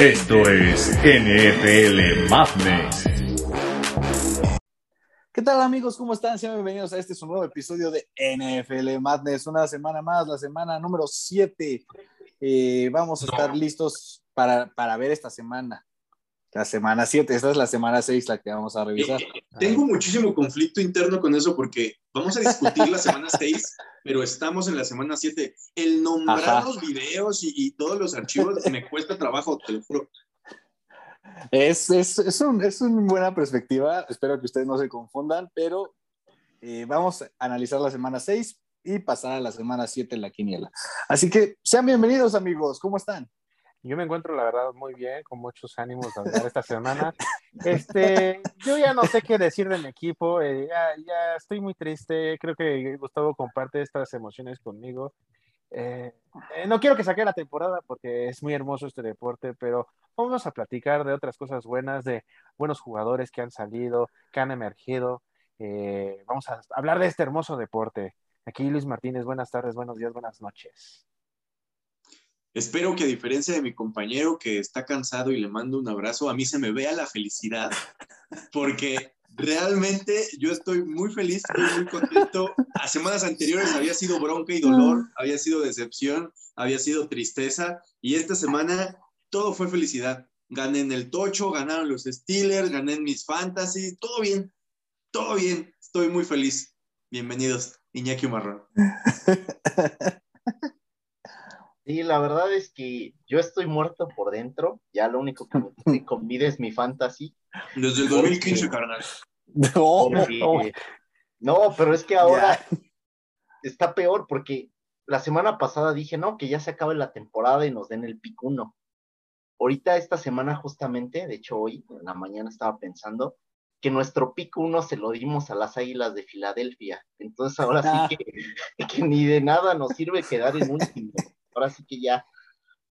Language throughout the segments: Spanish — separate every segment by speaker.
Speaker 1: Esto es NFL Madness.
Speaker 2: ¿Qué tal amigos? ¿Cómo están? Sean bienvenidos a este su nuevo episodio de NFL Madness. Una semana más, la semana número 7. Eh, vamos a estar listos para, para ver esta semana. La semana 7, esta es la semana 6 la que vamos a revisar.
Speaker 3: Eh, tengo muchísimo conflicto interno con eso porque vamos a discutir la semana 6, pero estamos en la semana 7. El nombrar
Speaker 2: Ajá.
Speaker 3: los videos y, y todos los archivos me cuesta trabajo, te lo juro.
Speaker 2: Es, es, es, un- es una buena perspectiva. Espero que ustedes no se confundan, pero eh, vamos a analizar la semana 6 y pasar a la semana 7 en la quiniela. Así que sean bienvenidos amigos. ¿Cómo están?
Speaker 4: Yo me encuentro, la verdad, muy bien, con muchos ánimos de esta semana. Este, yo ya no sé qué decir de mi equipo, eh, ya, ya estoy muy triste. Creo que Gustavo comparte estas emociones conmigo. Eh, eh, no quiero que saque la temporada porque es muy hermoso este deporte, pero vamos a platicar de otras cosas buenas, de buenos jugadores que han salido, que han emergido. Eh, vamos a hablar de este hermoso deporte. Aquí Luis Martínez, buenas tardes, buenos días, buenas noches.
Speaker 3: Espero que a diferencia de mi compañero que está cansado y le mando un abrazo, a mí se me vea la felicidad porque realmente yo estoy muy feliz, estoy muy contento. A semanas anteriores había sido bronca y dolor, había sido decepción, había sido tristeza y esta semana todo fue felicidad. Gané en el tocho, ganaron los Steelers, gané en mis fantasy, todo bien, todo bien, estoy muy feliz. Bienvenidos, Iñaki Marrón.
Speaker 5: Sí, la verdad es que yo estoy muerto por dentro. Ya lo único que me tiene con vida es mi fantasy.
Speaker 3: Desde el 2015, carnal.
Speaker 2: No,
Speaker 5: porque-. No, pero es que ahora está peor porque la semana pasada dije, no, que ya se acabe la temporada y nos den el pick uno. Ahorita esta semana justamente, de hecho hoy en la mañana estaba pensando que nuestro pick uno se lo dimos a las Águilas de Filadelfia. Entonces ahora
Speaker 2: Ah.
Speaker 5: sí que, que ni de nada nos sirve quedar en último. Ahora sí que ya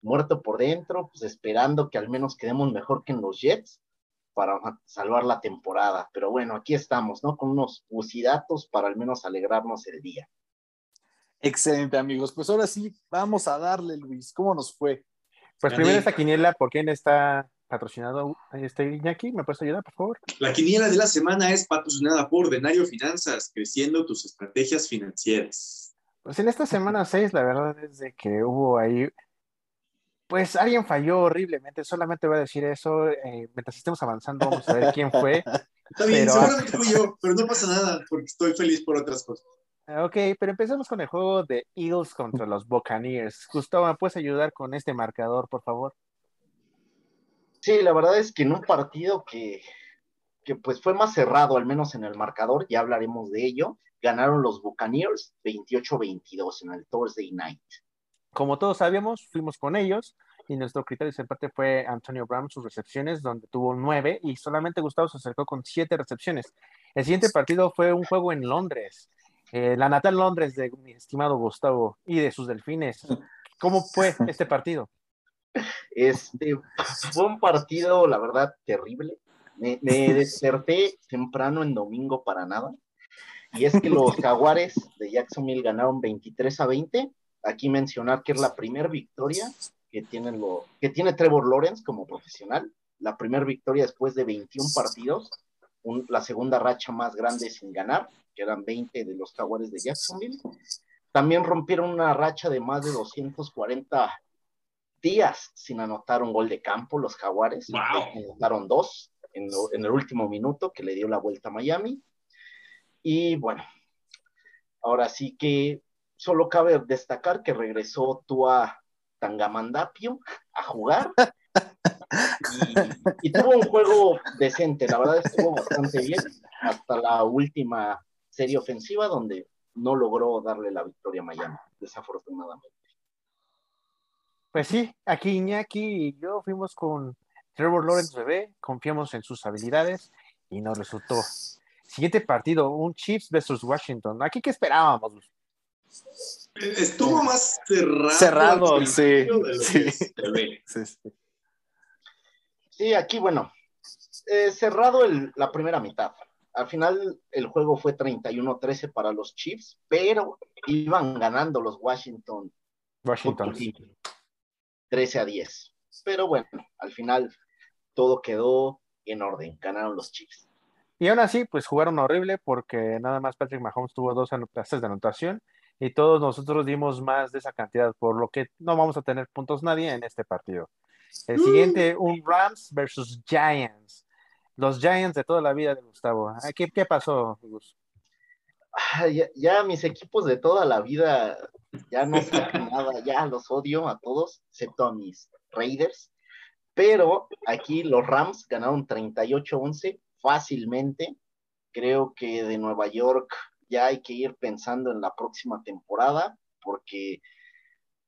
Speaker 5: muerto por dentro, pues esperando que al menos quedemos mejor que en los Jets para salvar la temporada. Pero bueno, aquí estamos, ¿no? Con unos bucidatos para al menos alegrarnos el día.
Speaker 2: Excelente, amigos. Pues ahora sí, vamos a darle, Luis. ¿Cómo nos fue?
Speaker 4: Pues
Speaker 3: Gané.
Speaker 4: primero esta quiniela, ¿por quién está patrocinado este Iñaki? ¿Me puedes ayudar, por favor?
Speaker 3: La quiniela de la semana es patrocinada por Denario Finanzas, creciendo tus estrategias financieras.
Speaker 4: Pues en esta semana 6, la verdad es de que hubo ahí, pues alguien falló horriblemente, solamente voy a decir eso, eh, mientras estemos avanzando vamos a ver quién fue.
Speaker 3: Está bien,
Speaker 4: Pero-
Speaker 3: seguramente fui yo, pero no pasa nada, porque estoy feliz por otras cosas.
Speaker 4: Ah, Ok, pero empecemos con el juego de Eagles contra los Buccaneers. Gustavo, ¿me puedes ayudar con este marcador, por favor?
Speaker 5: Sí, la verdad es que en un partido que, que pues fue más cerrado, al menos en el marcador, ya hablaremos de ello, ganaron los Buccaneers 28-22 en el Thursday Night.
Speaker 4: Como todos sabíamos, fuimos con ellos y nuestro criterio de empate fue Antonio Brown, sus recepciones, donde tuvo nueve y solamente Gustavo se acercó con siete recepciones. El siguiente partido fue un juego en Londres, eh, la natal Londres de mi estimado Gustavo y de sus delfines. ¿Cómo fue este partido?
Speaker 5: Este fue un partido, la verdad, terrible. Me, me desperté temprano en domingo para nada. Y es que los Jaguares de Jacksonville ganaron 23 a 20. Aquí mencionar que es la primera victoria que, tienen lo, que tiene Trevor Lawrence como profesional. La primera victoria después de 21 partidos. Un- la segunda racha más grande sin ganar, que eran 20 de los Jaguares de Jacksonville. También rompieron una racha de más de 240 días sin anotar un gol de campo los Jaguares.
Speaker 3: Wow.
Speaker 5: Anotaron dos en, lo- en el último minuto que le dio la vuelta a Miami. Y bueno, ahora sí que solo cabe destacar que regresó Tua Tangamandapio a jugar. Y, tuvo un juego decente, la verdad estuvo bastante bien hasta la última serie ofensiva donde no logró darle la victoria a Miami, desafortunadamente.
Speaker 4: Pues sí, aquí Iñaki y yo fuimos con Trevor Lawrence bebé, confiamos en sus habilidades y nos resultó. Siguiente partido, un Chiefs versus Washington. ¿Aquí qué esperábamos?
Speaker 3: Estuvo más cerrado.
Speaker 2: Cerrado, sí, sí. Sí, sí.
Speaker 5: Sí, aquí, bueno, eh, cerrado el- la primera mitad. Al final el juego fue 31-13 para los Chiefs, pero iban ganando los Washington
Speaker 4: Washington.
Speaker 5: Football Team 13 a 10. pero bueno, al final todo quedó en orden, ganaron los Chiefs.
Speaker 4: Y aún así, pues jugaron horrible porque nada más Patrick Mahomes tuvo dos anotaciones de anotación y todos nosotros dimos más de esa cantidad, por lo que no vamos a tener puntos nadie en este partido. El siguiente, un Rams versus Giants. Los Giants de toda la vida de Gustavo. ¿Qué, qué pasó, Gus?
Speaker 5: Ya, ya mis equipos de toda la vida ya no sacan nada, ya los odio a todos, excepto a mis Raiders. Pero aquí los Rams ganaron 38-11 fácilmente. Creo que de Nueva York ya hay que ir pensando en la próxima temporada porque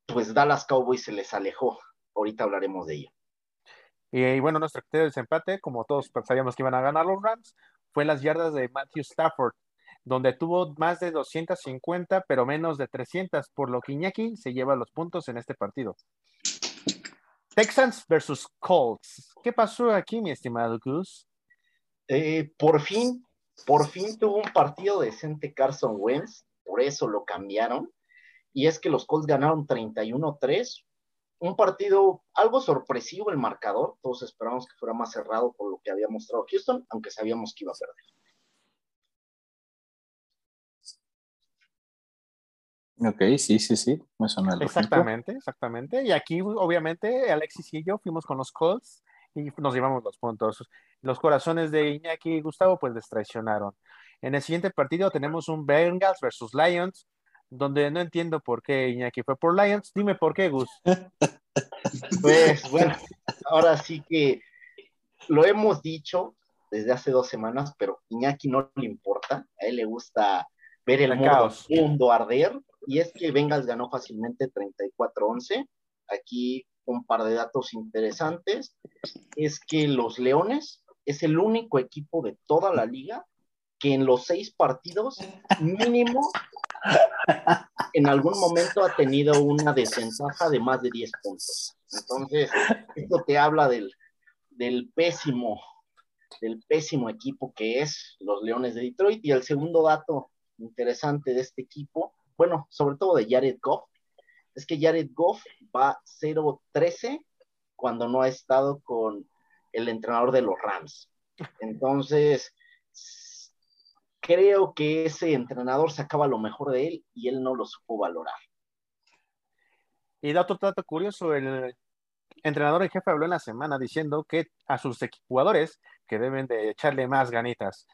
Speaker 5: pues Dallas Cowboys se les alejó. Ahorita hablaremos de ello.
Speaker 4: Y, bueno, nuestro criterio de desempate, como todos sabíamos que iban a ganar los Rams, fue las yardas de Matthew Stafford, donde tuvo más de 250, pero menos de 300, por lo que Iñaki se lleva los puntos en este partido. Texans versus Colts. ¿Qué pasó aquí, mi estimado Gus?
Speaker 5: Eh, por fin, por fin tuvo un partido decente Carson Wentz, por eso lo cambiaron. Y es que los Colts ganaron 31-3, un partido algo sorpresivo el marcador, todos esperamos que fuera más cerrado por lo que había mostrado Houston, aunque sabíamos que iba a perder.
Speaker 2: Ok, sí, sí, sí, me suena
Speaker 4: Exactamente, exactamente. Y aquí, obviamente, Alexis y yo fuimos con los Colts y nos llevamos los puntos. Los corazones de Iñaki y Gustavo, pues les traicionaron. En el siguiente partido tenemos un Bengals versus Lions, donde no entiendo por qué Iñaki fue por Lions. Dime por qué, Gus.
Speaker 5: Pues bueno, ahora sí que lo hemos dicho desde hace dos semanas, pero Iñaki no le importa. A él le gusta ver el mundo, arder. Y es que Bengals ganó fácilmente 34-11. Aquí un par de datos interesantes. Es que los Leones es el único equipo de toda la liga que en los seis partidos mínimo en algún momento ha tenido una desventaja de más de 10 puntos. Entonces, esto te habla del, del pésimo, del pésimo equipo que es los Leones de Detroit. Y el segundo dato interesante de este equipo, bueno, sobre todo de Jared Goff, es que Jared Goff va 0-13 cuando no ha estado con el entrenador de los Rams. Entonces, creo que ese entrenador sacaba lo mejor de él y él no lo supo valorar.
Speaker 4: Y dato, dato curioso, el entrenador en jefe habló en la semana diciendo que a sus jugadores que deben de echarle más ganitas,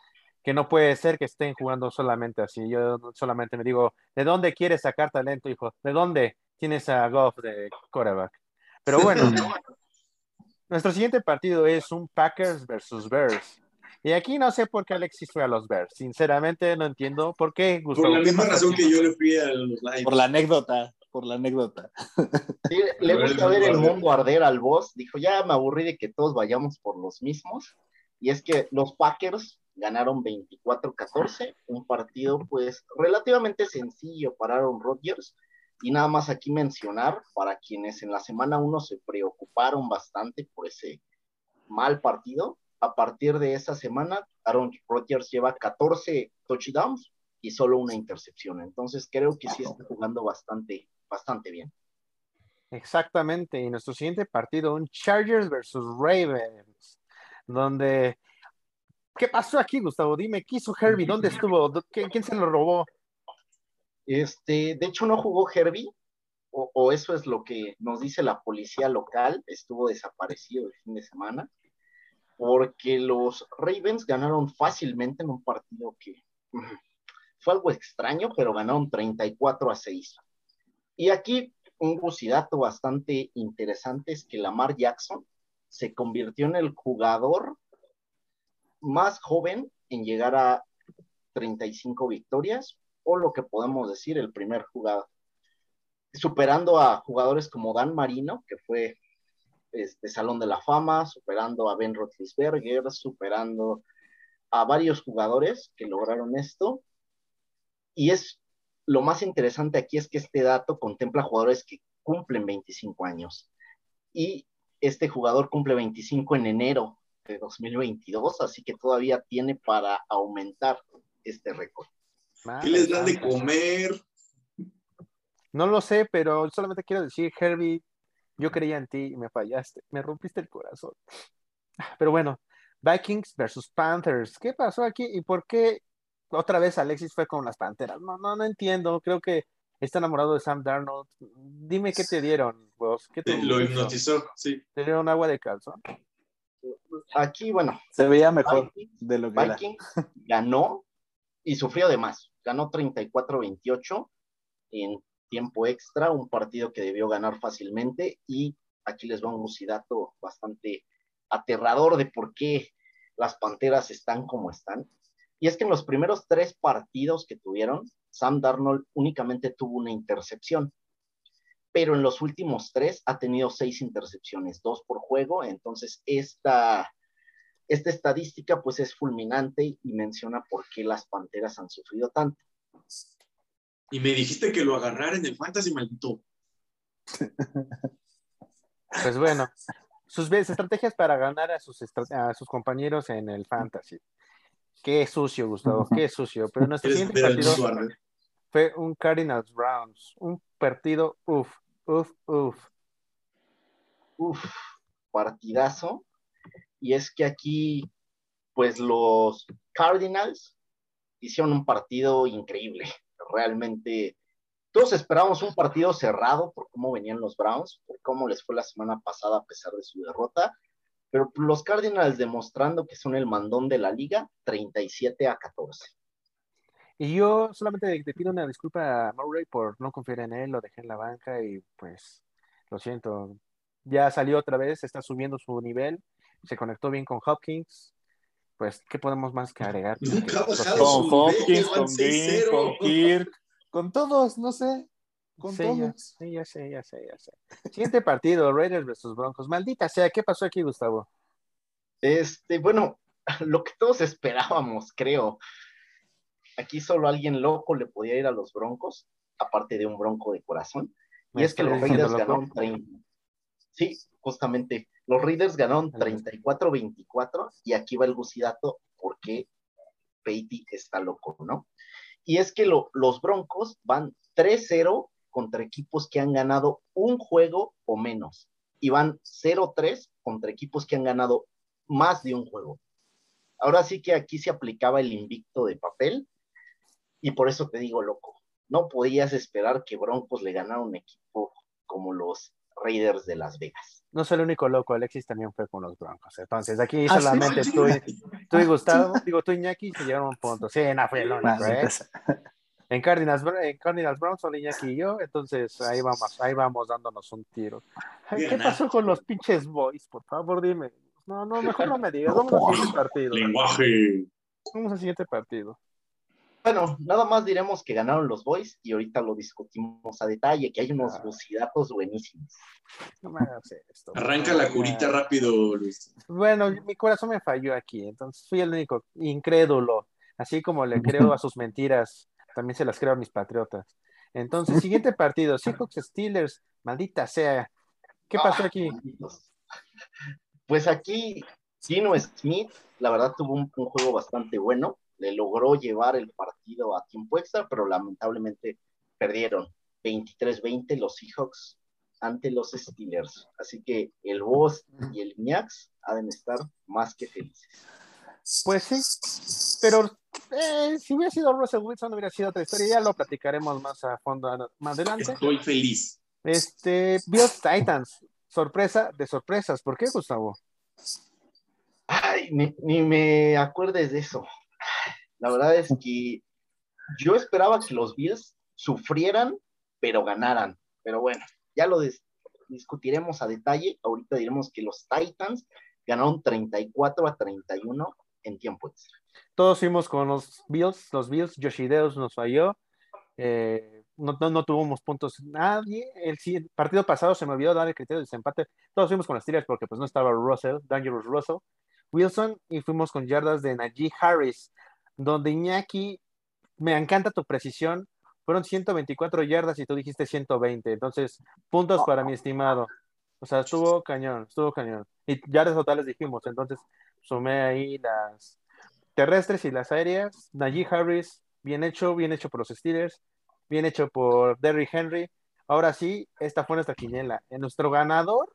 Speaker 4: que no puede ser que estén jugando solamente así. Yo solamente me digo, ¿de dónde quieres sacar talento, hijo? ¿De dónde tienes a Goff de quarterback? Pero bueno, nuestro siguiente partido es un Packers versus Bears. Y aquí no sé por qué Alexis fue a los Bears. Sinceramente no entiendo por qué.
Speaker 3: Gustavo, por la misma razón que yo le fui a los Lions.
Speaker 2: Por la anécdota, por la anécdota.
Speaker 5: Sí, le gusta ver el mundo arder al boss. Dijo, ya me aburrí de que todos vayamos por los mismos. Y es que los Packers ganaron 24-14, un partido pues relativamente sencillo para Aaron Rodgers. Y nada más aquí mencionar para quienes en la semana 1 se preocuparon bastante por ese mal partido, a partir de esa semana, Aaron Rodgers lleva 14 touchdowns y solo una intercepción. Entonces creo que sí está jugando bastante, bastante bien.
Speaker 4: Exactamente. Y nuestro siguiente partido, un Chargers versus Ravens, donde... ¿Qué pasó aquí, Gustavo? Dime, ¿qué hizo Herbie? ¿Dónde estuvo? ¿Quién se lo robó?
Speaker 5: Este, de hecho, no jugó Herbie, o, eso es lo que nos dice la policía local, estuvo desaparecido el fin de semana porque los Ravens ganaron fácilmente en un partido que fue algo extraño, pero ganaron 34 a 6. Y aquí un dato bastante interesante es que Lamar Jackson se convirtió en el jugador más joven en llegar a 35 victorias, o lo que podemos decir, el primer jugador, superando a jugadores como Dan Marino, que fue este, Salón de la Fama, superando a Ben Roethlisberger, superando a varios jugadores que lograron esto. Y es lo más interesante aquí es que este dato contempla jugadores que cumplen 25 años. Y este jugador cumple 25 en enero de 2022, así que todavía tiene para aumentar este récord.
Speaker 3: ¿Qué les dan de comer?
Speaker 4: No lo sé, pero solamente quiero decir, Herbie, Yo creía en ti y me fallaste. Me rompiste el corazón. Pero bueno, Vikings versus Panthers. ¿Qué pasó aquí y por qué otra vez Alexis fue con las Panteras? No, no, no entiendo. Creo que está enamorado de Sam Darnold. Dime qué te dieron, vos. ¿Qué te
Speaker 3: Lo
Speaker 4: hizo?
Speaker 3: hipnotizó, sí.
Speaker 4: ¿Te dieron agua de calzón?
Speaker 5: Aquí, bueno,
Speaker 2: Se veía mejor
Speaker 5: Vikings,
Speaker 2: de lo que era.
Speaker 5: Ganó y sufrió de más. Ganó 34-28 en tiempo extra, un partido que debió ganar fácilmente. Y aquí les va un lucidato bastante aterrador de por qué las Panteras están como están. Y es que en los primeros tres partidos que tuvieron, Sam Darnold únicamente tuvo una intercepción. Pero en los últimos tres ha tenido seis intercepciones, dos por juego. Entonces, esta, esta estadística pues es fulminante y menciona por qué las Panteras han sufrido tanto.
Speaker 3: Y me dijiste que lo agarrara en el Fantasy, maldito.
Speaker 4: Pues bueno, sus estrategias para ganar a sus, estra- a sus compañeros en el Fantasy. Qué sucio, Gustavo, qué sucio. Pero nuestro
Speaker 3: ¿Quieres
Speaker 4: siguiente partido fue un Cardinals Browns. Un partido, uff, uff, uff.
Speaker 5: Uf, partidazo. Y es que aquí, pues los Cardinals hicieron un partido increíble. Realmente, todos esperábamos un partido cerrado por cómo venían los Browns, por cómo les fue la semana pasada a pesar de su derrota. Pero los Cardinals demostrando que son el mandón de la liga, 37 a 14.
Speaker 4: Y yo solamente te pido una disculpa a Murray por no confiar en él, lo dejé en la banca y pues lo siento. Ya salió otra vez, está subiendo su nivel, se conectó bien con Hopkins. Pues, ¿qué podemos más que agregar?
Speaker 2: Con Hopkins, con Green,
Speaker 3: 6-0.
Speaker 2: con Kirk, con todos, no sé. Con
Speaker 4: Sí, ya,
Speaker 2: todos.
Speaker 4: sí, ya sé, ya sé, ya sé. Siguiente partido, Raiders versus Broncos. Maldita sea, ¿qué pasó aquí, Gustavo?
Speaker 5: Este, bueno, lo que todos esperábamos, creo. Aquí solo alguien loco le podía ir a los Broncos, aparte de un bronco de corazón. Y
Speaker 4: ¿Me
Speaker 5: es que los Raiders ganaron 30. Sí, justamente. Los Raiders ganaron 34-24 y aquí va el gucidato porque Peiti está loco, ¿no? Y es que lo- los Broncos van 3-0 contra equipos que han ganado un juego o menos y van 0-3 contra equipos que han ganado más de un juego. Ahora sí que aquí se aplicaba el invicto de papel y por eso te digo loco. No podías esperar que Broncos le ganara un equipo como los Raiders de Las Vegas.
Speaker 4: No soy el único loco, Alexis también fue con los Broncos. Entonces, aquí
Speaker 2: Ah, ¿sí?
Speaker 4: solamente tú, y- tú y Gustavo, digo, tú y Iñaki se llegaron a un punto. Sí, no fue el único, ¿eh? En Cardinals, en Cardinals Browns, solo Iñaki y yo, entonces ahí vamos, ahí vamos dándonos un tiro. Ay, ¿Qué
Speaker 3: Ganar.
Speaker 4: pasó con los pinches boys? Por favor, dime. No, no, mejor no me digas. Vamos al siguiente partido.
Speaker 3: Lenguaje.
Speaker 4: Vamos al siguiente partido.
Speaker 5: Bueno, nada más diremos que ganaron los Boys y ahorita lo discutimos a detalle, que hay unos
Speaker 4: Ah.
Speaker 5: lucidatos buenísimos.
Speaker 4: No me hagas esto.
Speaker 3: Arranca la curita rápido, Luis.
Speaker 4: Bueno, mi corazón me falló aquí, entonces fui el único incrédulo. Así como le creo a sus mentiras, también se las creo a mis patriotas. Entonces, siguiente partido, Seahawks Steelers, maldita sea. ¿Qué pasó
Speaker 5: Ah,
Speaker 4: aquí?
Speaker 5: Pues aquí Gino Smith, la verdad, tuvo un, un juego bastante bueno. Le logró llevar el partido a tiempo extra, pero lamentablemente perdieron 23-20 los Seahawks ante los Steelers. Así que el Boss y el Ñax han de estar más que felices.
Speaker 4: Pues sí, pero eh, si hubiera sido Russell Wilson hubiera sido otra historia, ya lo platicaremos más a fondo más adelante.
Speaker 3: Estoy feliz.
Speaker 4: Este, Bills Titans, sorpresa de sorpresas, ¿por qué, Gustavo?
Speaker 5: Ay, ni, ni me acuerdes de eso. La verdad es que yo esperaba que los Bills sufrieran, pero ganaran. Pero bueno, ya lo dis- discutiremos a detalle. Ahorita diremos que los Titans ganaron 34 a 31 en tiempo extra.
Speaker 4: Todos fuimos con los Bills, los Bills, Yoshideus nos falló, eh, no, no, no tuvimos puntos nadie, el, partido pasado se me olvidó dar el criterio de desempate, todos fuimos con los Steelers porque pues no estaba Russell, Dangerous Russell, Wilson y fuimos con yardas de Najee Harris, donde Iñaki, me encanta tu precisión, fueron 124 yardas y tú dijiste 120, entonces puntos para mi estimado, o sea, estuvo cañón, estuvo cañón, y yardas totales dijimos, entonces sumé ahí las terrestres y las aéreas. Najee Harris, bien hecho, bien hecho por los Steelers, bien hecho por Derrick Henry. Ahora sí, esta fue nuestra quiniela. Nuestro ganador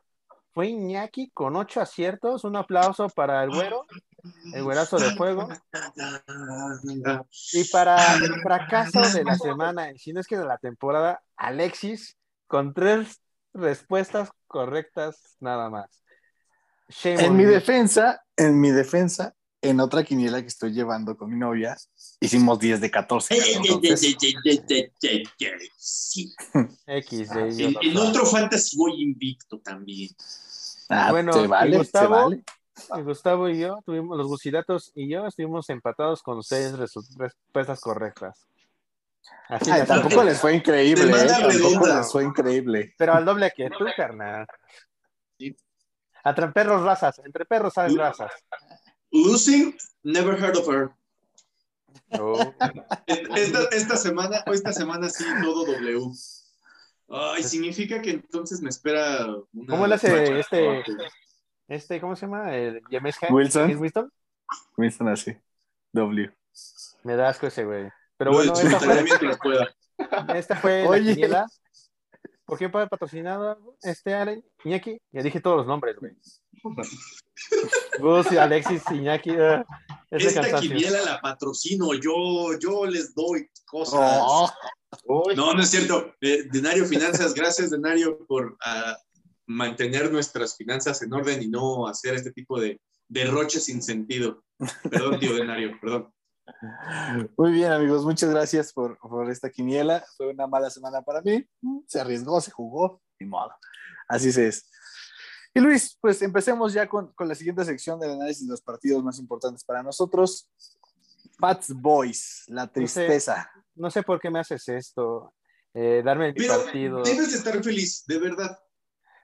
Speaker 4: fue Iñaki con ocho aciertos. Un aplauso para el güero, el güerazo de fuego. Y para el fracaso de la semana, si no es que de la temporada, Alexis con tres respuestas correctas nada más. Shame
Speaker 2: En mi
Speaker 4: you.
Speaker 2: defensa, en mi defensa, en otra quiniela que estoy llevando con mi novia, hicimos 10 de 14. entonces,
Speaker 3: Sí.
Speaker 4: X de
Speaker 3: En, en otro fantasy voy invicto también.
Speaker 2: ah,
Speaker 4: Bueno,
Speaker 2: se
Speaker 4: y
Speaker 2: vale,
Speaker 4: Gustavo,
Speaker 2: se vale.
Speaker 4: Y Gustavo y yo tuvimos, los Gusidatos y yo estuvimos empatados con seis respuestas correctas. Así
Speaker 2: Ay, tampoco les fue increíble, ¿eh? tampoco
Speaker 3: redonda.
Speaker 2: les fue increíble.
Speaker 4: Pero al doble que tú, carnal.
Speaker 5: Sí.
Speaker 4: Entre perros razas, entre perros hay razas.
Speaker 3: Losing, never heard of her.
Speaker 4: Oh.
Speaker 3: Esta, esta semana, o esta semana sí, todo W. Ay, significa que entonces me espera una.
Speaker 4: ¿Cómo le hace este-. Este, ¿cómo se llama? El James Hank-
Speaker 2: Wilson.
Speaker 4: Winston.
Speaker 2: Así. W.
Speaker 4: Me da asco ese güey. Pero bueno, esta fue,
Speaker 3: mientras pueda.
Speaker 4: esta fue la quiniela. ¿Por quién fue patrocinado este Allen? Iñaki. Ya dije todos los nombres, güey. Gus Alexis Iñaki. ese
Speaker 3: Esta
Speaker 4: cansancio.
Speaker 3: quiniela la patrocino, yo, yo les doy cosas.
Speaker 2: Oh,
Speaker 3: No, no es cierto. Eh, Denario Finanzas, gracias Denario por ah, mantener nuestras finanzas en orden y no hacer este tipo de derroches sin sentido. Perdón, tío Denario, perdón.
Speaker 2: Muy bien, amigos, muchas gracias por, por esta quiniela. Fue una mala semana para mí. Se arriesgó, se jugó, ni modo. Así se es. Y Luis, pues empecemos ya con, con la siguiente sección del análisis de los partidos más importantes para nosotros. Pats Boys, la tristeza.
Speaker 4: No sé por qué me haces esto. Eh, darme mi
Speaker 3: Pero
Speaker 4: partido.
Speaker 3: debes de estar feliz, de verdad.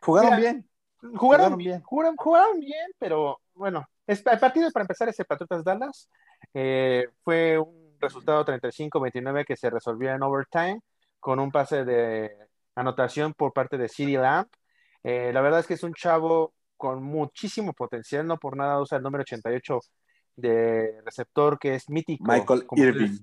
Speaker 2: Jugaron
Speaker 4: Mira,
Speaker 2: bien.
Speaker 4: Jugaron
Speaker 2: jugaron
Speaker 4: bien, jugaron, jugaron bien, pero bueno, es- el partido para empezar ese Patriotas Dallas eh, fue un resultado 35-29 que se resolvió en overtime con un pase de anotación por parte de CeeDee Lamb. Eh, la verdad es que es un chavo con muchísimo potencial, no por nada usa el número 88 de receptor que es mítico.
Speaker 2: Michael
Speaker 4: como
Speaker 2: Irving.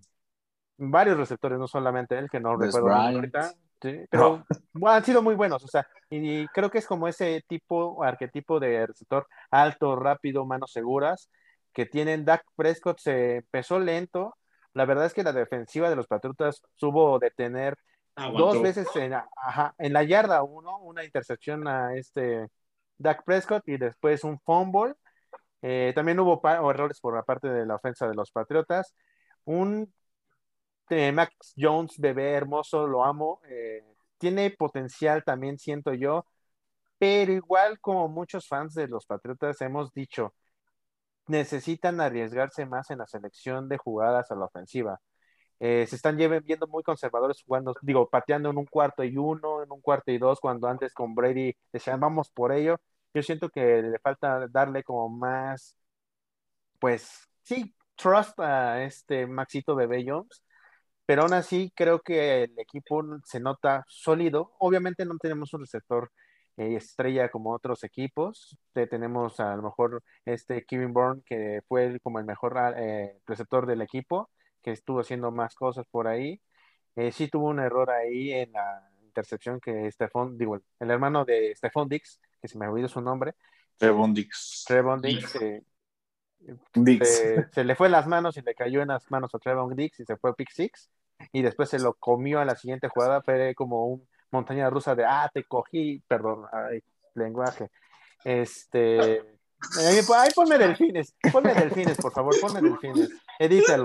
Speaker 4: varios receptores, no solamente él, que no
Speaker 2: Des
Speaker 4: recuerdo ahorita. sí, pero han sido muy buenos, o sea, y creo que es como ese tipo, arquetipo de receptor alto, rápido, manos seguras, que tienen Dak Prescott, se empezó lento. La verdad es que la defensiva de los Patriotas tuvo de tener
Speaker 3: Aguantó.
Speaker 4: dos veces en, ajá, en la yarda uno, una intercepción a este Dak Prescott y después un fumble. Eh, también hubo errores por la parte de la ofensa de los Patriotas. Un eh, Max Jones, bebé hermoso, lo amo. eh, tiene potencial también, siento yo, pero igual como muchos fans de los Patriotas hemos dicho, necesitan arriesgarse más en la selección de jugadas a la ofensiva. Eh, se están viendo muy conservadores jugando, digo, pateando en un cuarto y uno, en un cuarto y dos, cuando antes con Brady decían vamos por ello. Yo siento que le falta darle como más, pues sí, trust a este Maxito Bebé Jones, pero aún así creo que el equipo se nota sólido. Obviamente no tenemos un receptor eh, estrella como otros equipos. Te- tenemos a lo mejor este Kevin Bourne, que fue el- como el mejor eh, receptor del equipo, que estuvo haciendo más cosas por ahí. Eh, sí tuvo un error ahí en la intercepción que Stephon, digo, el hermano de Stephon Dix, que se me olvidó su nombre,
Speaker 2: Trevon Dix.
Speaker 4: Trevon Dix,
Speaker 2: Dix.
Speaker 4: se, se le fue las manos y le cayó en las manos a Trevon Dix y se fue pick six y después se lo comió a la siguiente jugada fue como un montaña rusa de ah te cogí perdón ay, lenguaje este ahí, ahí ponme delfines ponme delfines por favor ponme delfines
Speaker 2: Maldita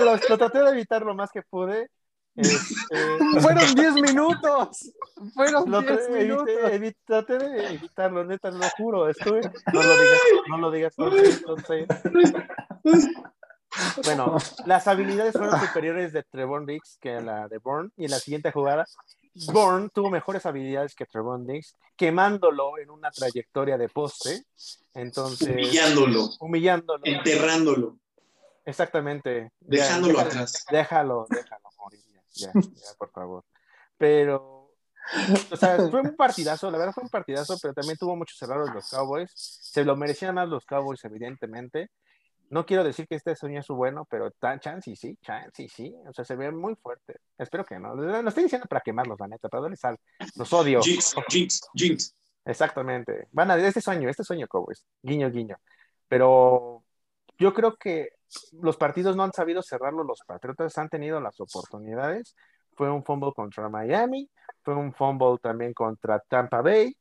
Speaker 4: lo, lo, lo traté de evitar lo más que pude este,
Speaker 2: Fueron 10 minutos. Fueron
Speaker 4: Lo
Speaker 2: 10
Speaker 4: tra-
Speaker 2: minutos.
Speaker 4: evité- evi- traté de evitarlo, neta, lo juro, estuve. No lo digas, no lo digas, say Bueno, las habilidades fueron superiores de Trevor Diggs que la de Bourne. Y en la siguiente jugada, Bourne tuvo mejores habilidades que Trevor Diggs, quemándolo en una trayectoria de poste. Entonces,
Speaker 3: Humillándolo,
Speaker 4: humillándolo.
Speaker 3: enterrándolo,
Speaker 4: Exactamente.
Speaker 3: Dejándolo atrás.
Speaker 4: Déjalo, déjalo morir. Ya, ya, por favor. Pero, o sea, fue un partidazo, la verdad fue un partidazo, pero también tuvo muchos errores los Cowboys. Se lo merecían más los Cowboys, evidentemente. No quiero decir que este sueño es su bueno, pero tan chance y sí, chance y sí. O sea, se ve muy fuerte. Espero que no. Lo estoy diciendo para quemarlos, la neta, para darles sal. Los odio.
Speaker 3: Jinx, Jinx, Jinx.
Speaker 4: Exactamente. Van a este sueño, este sueño, Cowboys. Guiño, guiño. Pero yo creo que los partidos no han sabido cerrarlo. Los Patriotas han tenido las oportunidades. Fue un fumble contra Miami, fue un fumble también contra Tampa Bay,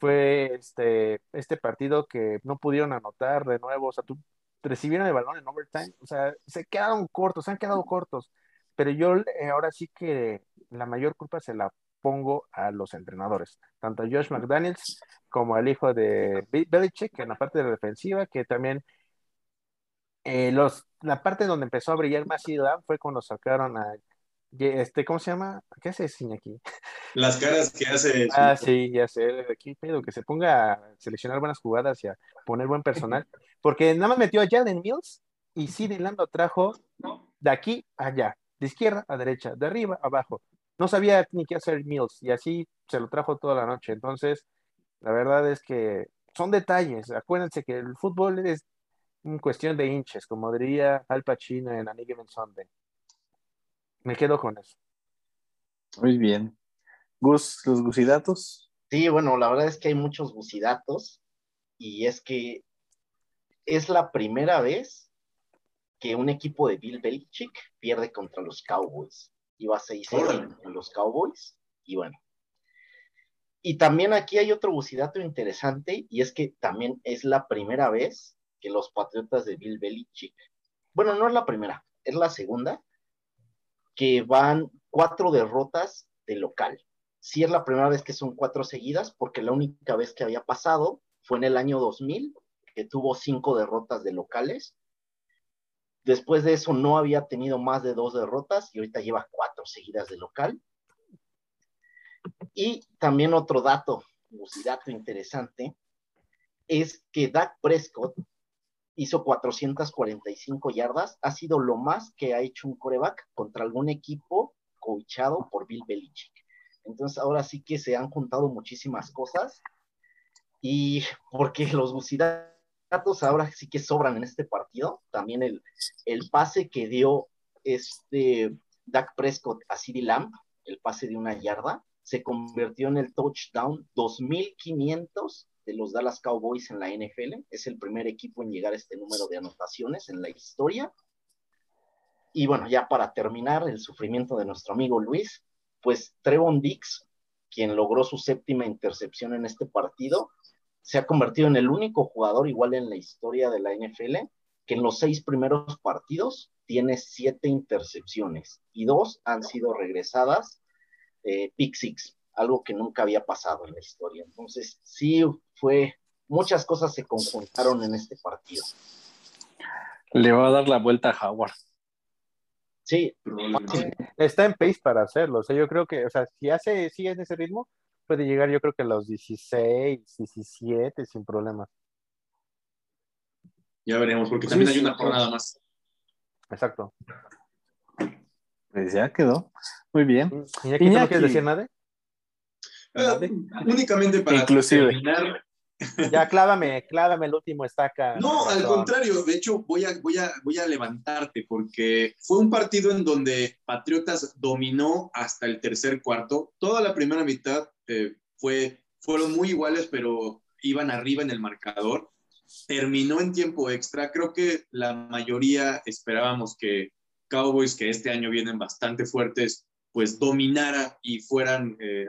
Speaker 4: fue este, este partido que no pudieron anotar de nuevo. O sea, tú recibieron el balón en overtime, o sea, se quedaron cortos, se han quedado cortos. Pero yo eh, ahora sí que la mayor culpa se la pongo a los entrenadores, tanto a Josh McDaniels como al hijo de Belichick en la parte de la defensiva, que también eh, los, la parte donde empezó a brillar más ciudad fue cuando sacaron a este, ¿cómo se llama? ¿Qué hace aquí?
Speaker 3: Las caras que hace.
Speaker 4: Ah, sí, ya sé, aquí pedo, que se ponga a seleccionar buenas jugadas y a poner buen personal, porque nada más metió a Jalen Mills y Sidney Lando trajo de aquí a allá, de izquierda a derecha, de arriba a abajo. No sabía ni qué hacer Mills y así se lo trajo toda la noche. Entonces, la verdad es que son detalles. Acuérdense que el fútbol es una cuestión de hinches, como diría Al Pacino en Any Given Sunday. Me quedo con eso.
Speaker 2: Muy bien. Gus, los gusidatos.
Speaker 5: Sí, bueno, la verdad es que hay muchos gusidatos y es que es la primera vez que un equipo de Bill Belichick pierde contra los Cowboys. Iba a 6 en los Cowboys y bueno. Y también aquí hay otro bucidato interesante y es que también es la primera vez que los Patriotas de Bill Belichick, bueno, no es la primera, es la segunda, que van cuatro derrotas de local. Sí es la primera vez que son cuatro seguidas, porque la única vez que había pasado fue en el año 2000, que tuvo cinco derrotas de locales. Después de eso no había tenido más de dos derrotas y ahorita lleva cuatro seguidas de local. Y también otro dato, dato interesante, es que Dak Prescott hizo 445 yardas, ha sido lo más que ha hecho un coreback contra algún equipo coachado por Bill Belichick. Entonces ahora sí que se han juntado muchísimas cosas y porque los bucidatos ahora sí que sobran en este partido, también el, el pase que dio este Dak Prescott a CeeDee Lamb, el pase de una yarda, se convirtió en el touchdown 2500 de los Dallas Cowboys en la NFL. Es el primer equipo en llegar a este número de anotaciones en la historia. Y bueno, ya para terminar el sufrimiento de nuestro amigo Luis, pues Trevon Dix, quien logró su séptima intercepción en este partido, se ha convertido en el único jugador igual en la historia de la NFL que en los seis primeros partidos tiene siete intercepciones y dos han sido regresadas eh, pick six algo que nunca había pasado en la historia. Entonces, sí fue, muchas cosas se conjuntaron en este partido.
Speaker 2: Le va a dar la vuelta a Howard.
Speaker 5: Sí,
Speaker 4: está en pace para hacerlo. O sea, yo creo que, o sea, si hace, sigue en ese ritmo, puede llegar yo creo que a los 16, 17 sin problema.
Speaker 3: Ya veremos, porque también hay una jornada más.
Speaker 4: Exacto.
Speaker 2: Pues ya quedó. Muy bien.
Speaker 4: ¿Y aquí no quieres decir nada?
Speaker 3: Eh, únicamente para
Speaker 2: Inclusive.
Speaker 3: terminar.
Speaker 4: Ya, clávame, clávame el último estaca.
Speaker 3: No, al contrario, de hecho voy a, voy, a, voy a levantarte porque fue un partido en donde Patriotas dominó hasta el tercer cuarto. Toda la primera mitad eh, fue, fueron muy iguales, pero iban arriba en el marcador. Terminó en tiempo extra. Creo que la mayoría esperábamos que Cowboys, que este año vienen bastante fuertes, pues dominara y fueran eh,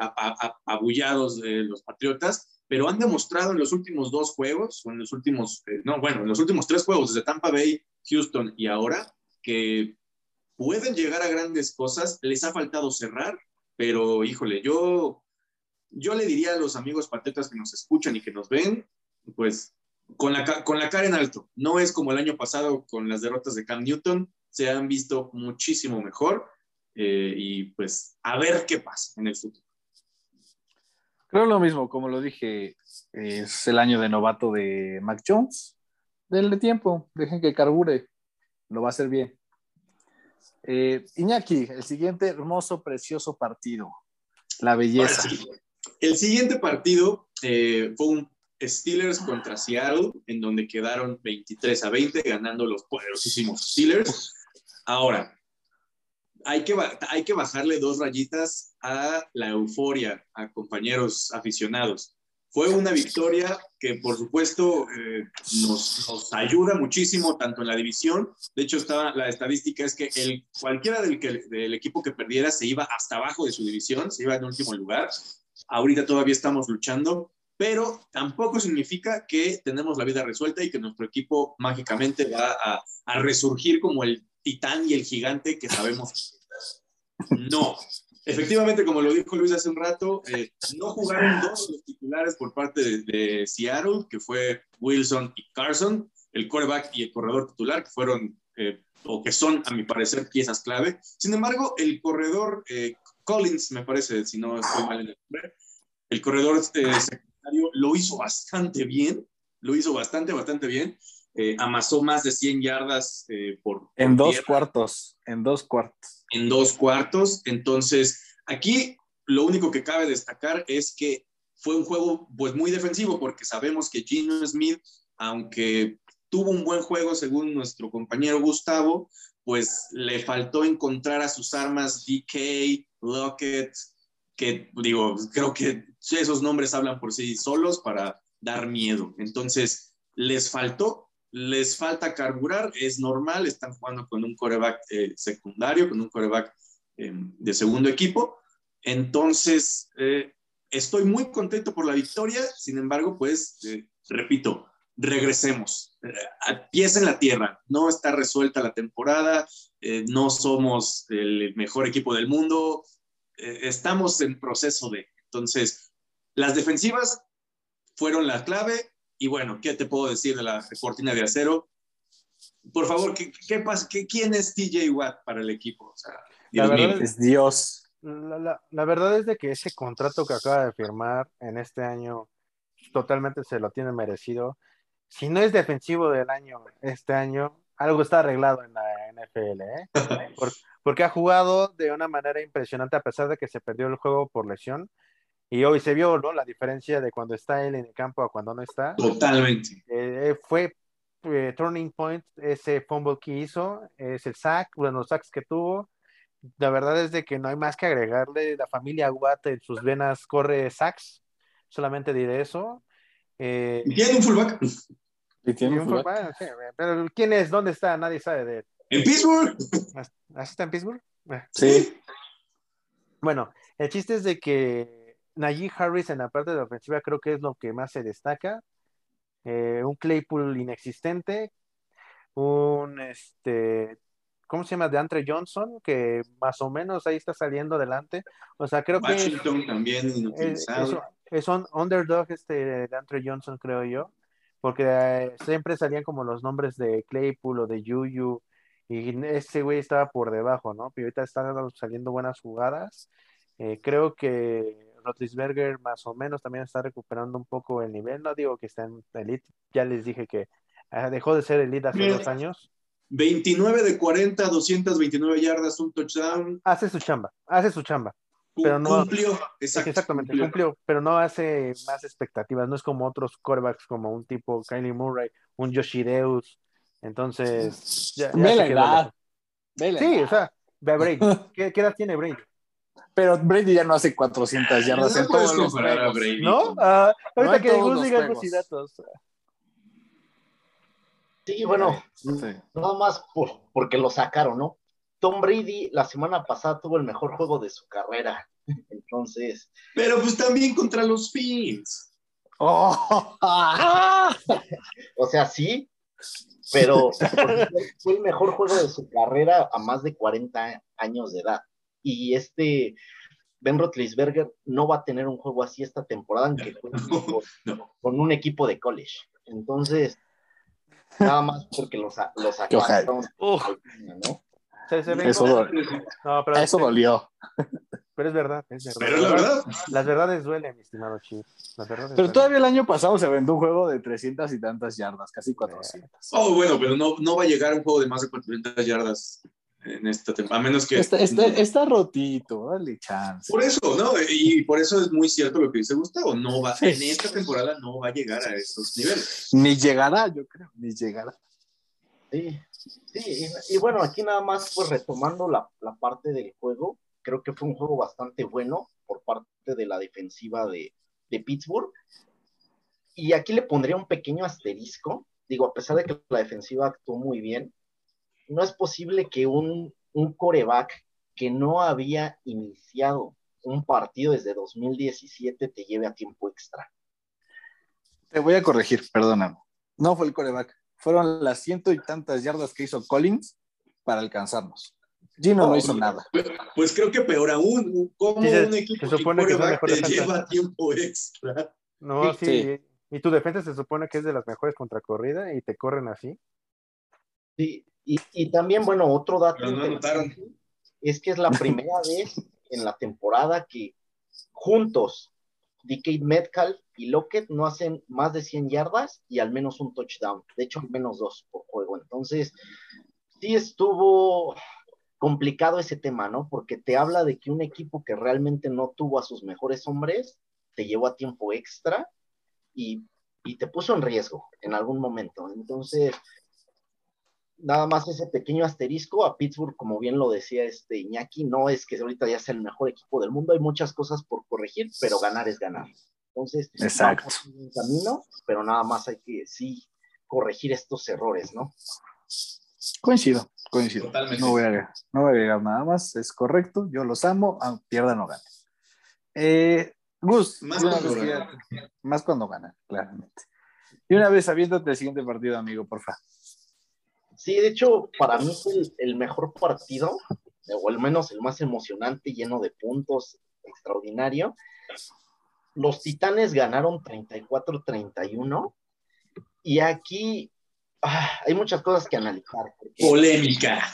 Speaker 3: abullados de los Patriotas, pero han demostrado en los últimos dos juegos, o en los últimos, eh, no, bueno, en los últimos tres juegos, desde Tampa Bay, Houston y ahora, que pueden llegar a grandes cosas, les ha faltado cerrar, pero híjole, yo, yo le diría a los amigos patriotas que nos escuchan y que nos ven, pues con la, con la cara en alto, no es como el año pasado con las derrotas de Cam Newton, se han visto muchísimo mejor eh, y pues a ver qué pasa en el futuro.
Speaker 2: Creo lo mismo, como lo dije, es el año de novato de Mac Jones. Denle tiempo, dejen que carbure, lo va a hacer bien. Eh, Iñaki, el siguiente hermoso, precioso partido, la belleza.
Speaker 3: El siguiente partido eh, fue un Steelers contra Seattle, en donde quedaron 23 a 20, ganando los poderosísimos Steelers. Ahora, hay que, hay que bajarle dos rayitas a la euforia, a compañeros aficionados. Fue una victoria que, por supuesto, eh, nos, nos ayuda muchísimo, tanto en la división. De hecho, estaba, la estadística es que el, cualquiera del, que, del equipo que perdiera se iba hasta abajo de su división, se iba en último lugar. Ahorita todavía estamos luchando, pero tampoco significa que tenemos la vida resuelta y que nuestro equipo mágicamente va a, a resurgir como el titán y el gigante que sabemos. No. Efectivamente, como lo dijo Luis hace un rato, eh, no jugaron dos de los titulares por parte de, de Seattle, que fue Wilson y Carson, el quarterback y el corredor titular, que fueron eh, o que son, a mi parecer, piezas clave. Sin embargo, el corredor eh, Collins, me parece, si no estoy mal en el nombre, el corredor eh, secundario lo hizo bastante bien, lo hizo bastante, bastante bien. Eh, amasó más de 100 yardas eh, por,
Speaker 2: En
Speaker 3: por
Speaker 2: dos
Speaker 3: tierra
Speaker 2: cuartos, en dos cuartos.
Speaker 3: en dos cuartos. Entonces, aquí lo único que cabe destacar es que fue un juego pues muy defensivo porque sabemos que Gino Smith, aunque tuvo un buen juego según nuestro compañero Gustavo, pues le faltó encontrar a sus armas DK, Lockett, que digo, creo que esos nombres hablan por sí solos para dar miedo. Entonces, les faltó, les falta carburar, es normal, están jugando con un coreback eh, secundario, con un coreback eh, de segundo equipo. Entonces, eh, estoy muy contento por la victoria, sin embargo, pues, repito, regresemos, a pies en la tierra, no está resuelta la temporada, no somos el mejor equipo del mundo, estamos en proceso de, entonces, las defensivas fueron la clave, y bueno, ¿qué te puedo decir de la cortina de acero? Por favor, ¿qué, qué pasa? ¿Qué, ¿Quién es TJ Watt para el equipo? O sea, Dios
Speaker 4: La
Speaker 3: mío.
Speaker 4: verdad
Speaker 2: Es Dios.
Speaker 4: La, la- la verdad es de que ese contrato que acaba de firmar en este año totalmente se lo tiene merecido. Si no es defensivo del año este año, algo está arreglado en la NFL, ¿eh? Por- porque ha jugado de una manera impresionante a pesar de que se perdió el juego por lesión. Y hoy se vio, ¿no? La diferencia de cuando está él en el campo a cuando no está.
Speaker 3: Totalmente.
Speaker 4: Eh, fue eh, turning point ese fumble que hizo, es el sack, bueno, los sacks que tuvo. La verdad es de que no hay más que agregarle. La familia Watt en sus venas corre sacks. Solamente diré eso. Eh,
Speaker 3: ¿Tiene un fullback?
Speaker 2: Y tiene
Speaker 4: y
Speaker 2: un fullback.
Speaker 4: sí, pero ¿quién es? ¿Dónde está? Nadie sabe de él.
Speaker 3: ¿En Pittsburgh?
Speaker 4: ¿Así está en Pittsburgh? Eh.
Speaker 2: Sí.
Speaker 4: Bueno, el chiste es de que Najee Harris en la parte de la ofensiva creo que es lo que más se destaca. Eh, un Claypool inexistente, un este, ¿cómo se llama? De Andre Johnson, que más o menos ahí está saliendo adelante. O sea, creo que es,
Speaker 3: Washington también
Speaker 4: es,
Speaker 3: inutilizado.
Speaker 4: es- es un underdog este de Andre Johnson, creo yo, porque eh, siempre salían como los nombres de Claypool o de Yuyu, y ese güey estaba por debajo, ¿no? Pero ahorita están saliendo buenas jugadas. Eh, creo que Rotlisberger más o menos también está recuperando un poco el nivel. No digo que está en elite, ya les dije que ah, dejó de ser elite hace
Speaker 3: Bien.
Speaker 4: dos años.
Speaker 3: 29 de 40, 229 yardas, un touchdown.
Speaker 4: Hace su chamba, hace su chamba. Pero no-
Speaker 3: cumplió. Exacto,
Speaker 4: Exactamente,
Speaker 3: cumplió.
Speaker 4: cumplió, pero no hace más expectativas, no es como otros quarterbacks como un tipo Kylie Murray, un Yoshireus, entonces ya, ya
Speaker 2: Ve la
Speaker 4: quedó
Speaker 2: edad. Ve la
Speaker 4: Sí,
Speaker 2: edad.
Speaker 4: o sea, ve a Brady, ¿qué, qué edad tiene Brady?
Speaker 2: Pero Brady ya no hace 400 yardas
Speaker 3: No
Speaker 2: en todos los juegos.
Speaker 3: Brady
Speaker 4: ¿No? Ah, ahorita que Gus
Speaker 2: los
Speaker 4: diga y datos.
Speaker 5: Sí, bueno,
Speaker 2: Sí.
Speaker 5: nada más por, porque lo sacaron, ¿no? Tom Brady la semana pasada tuvo el mejor juego de su carrera. Entonces,
Speaker 3: Pero pues también contra los Fins.
Speaker 2: Oh, ah.
Speaker 5: o sea, sí, pero fue el mejor juego de su carrera a más de 40 años de edad. Y este Ben Roethlisberger no va a tener un juego así esta temporada, aunque fue con,
Speaker 3: No.
Speaker 5: con un equipo de college. Entonces, nada más porque los, los sacaron, ¿no?
Speaker 4: se, se
Speaker 2: Eso,
Speaker 4: como-
Speaker 2: dol-
Speaker 4: no, pero,
Speaker 2: eso dolió.
Speaker 4: pero es verdad, es verdad.
Speaker 3: Pero la verdad,
Speaker 4: Las verdades duelen, mi estimado Chief. Las verdades
Speaker 2: Pero
Speaker 4: duelen.
Speaker 2: todavía el año pasado se vendió un juego de 300 y tantas yardas, casi 400.
Speaker 3: oh, bueno, pero no, no va a llegar a un juego de más de 400 yardas en esta temporada. A menos que.
Speaker 2: Está, está, está rotito, dale chance.
Speaker 3: Por eso, ¿no? Y por eso es muy cierto lo que dice Gustavo. No va, en esta temporada no va a llegar a esos niveles.
Speaker 2: Ni llegará, yo creo, ni llegará.
Speaker 5: Sí, sí, y, y bueno, aquí nada más pues retomando la, la parte del juego, creo que fue un juego bastante bueno por parte de la defensiva de, de Pittsburgh. Y aquí le pondría un pequeño asterisco, digo, a pesar de que la defensiva actuó muy bien, no es posible que un, un coreback que no había iniciado un partido desde 2017 te lleve a tiempo extra.
Speaker 2: Te voy a corregir, perdóname. No fue el coreback. Fueron las ciento y tantas yardas que hizo Collins para alcanzarnos. Gino no,
Speaker 3: No,
Speaker 2: hizo nada.
Speaker 3: Pues creo que peor aún,
Speaker 4: Sí, se-
Speaker 3: un equipo
Speaker 4: se supone que mejor
Speaker 3: te
Speaker 4: defensa.
Speaker 3: lleva tiempo extra.
Speaker 4: No,
Speaker 2: Sí,
Speaker 4: sí. Y tu defensa se supone que es de las mejores contra corrida y te corren así.
Speaker 5: Sí, y, y también, bueno, otro dato
Speaker 3: no
Speaker 5: es que es la primera vez en la temporada que juntos DK Metcalf y Lockett no hacen más de 100 yardas y al menos un touchdown. De hecho, al menos dos por juego. Entonces, sí estuvo complicado ese tema, ¿no? Porque te habla de que un equipo que realmente no tuvo a sus mejores hombres te llevó a tiempo extra y, y te puso en riesgo en algún momento. Entonces, nada más ese pequeño asterisco a Pittsburgh, como bien lo decía este Iñaki, no es que ahorita ya sea el mejor equipo del mundo, hay muchas cosas por corregir, pero ganar es ganar. Entonces,
Speaker 2: Exacto.
Speaker 5: vamos en un camino, pero nada más hay que sí corregir estos errores, ¿no?
Speaker 2: Coincido, coincido.
Speaker 3: Totalmente.
Speaker 2: No voy, a agregar, no voy a agregar nada más. Es correcto. Yo los amo, aunque pierdan o ganen. Eh, Gus,
Speaker 3: Más cuando ganan.
Speaker 2: más cuando ganan, claramente. Y una vez aviéntate el siguiente partido, amigo, porfa.
Speaker 5: Sí, de hecho, para mí fue el, el mejor partido, o al menos el más emocionante, lleno de puntos, extraordinario. Los Titanes ganaron 34-31 y aquí ah, hay muchas cosas que analizar.
Speaker 3: Polémica.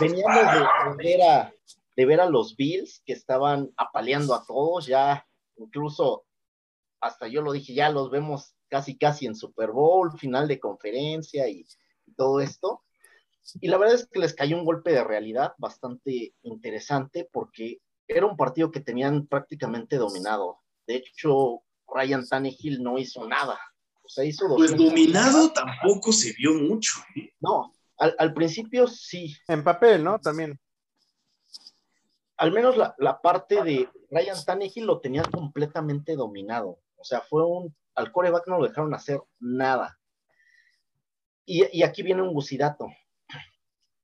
Speaker 5: veníamos de, de ver a, de ver a los Bills que estaban apaleando a todos, ya incluso hasta yo lo dije, ya los vemos casi casi en Super Bowl, final de conferencia y, y todo esto. Y la verdad es que les cayó un golpe de realidad bastante interesante porque era un partido que tenían prácticamente dominado. De hecho, Ryan Tannehill no hizo nada. O sea, hizo
Speaker 3: Pues
Speaker 5: 200
Speaker 3: dominado tampoco se vio mucho. ¿eh?
Speaker 5: No, al, al principio sí,
Speaker 4: En papel, ¿no? También.
Speaker 5: al menos la, la parte de Ryan Tannehill lo tenía completamente dominado. O sea, fue un. Al coreback no lo dejaron hacer nada. Y, aquí viene un gusidato.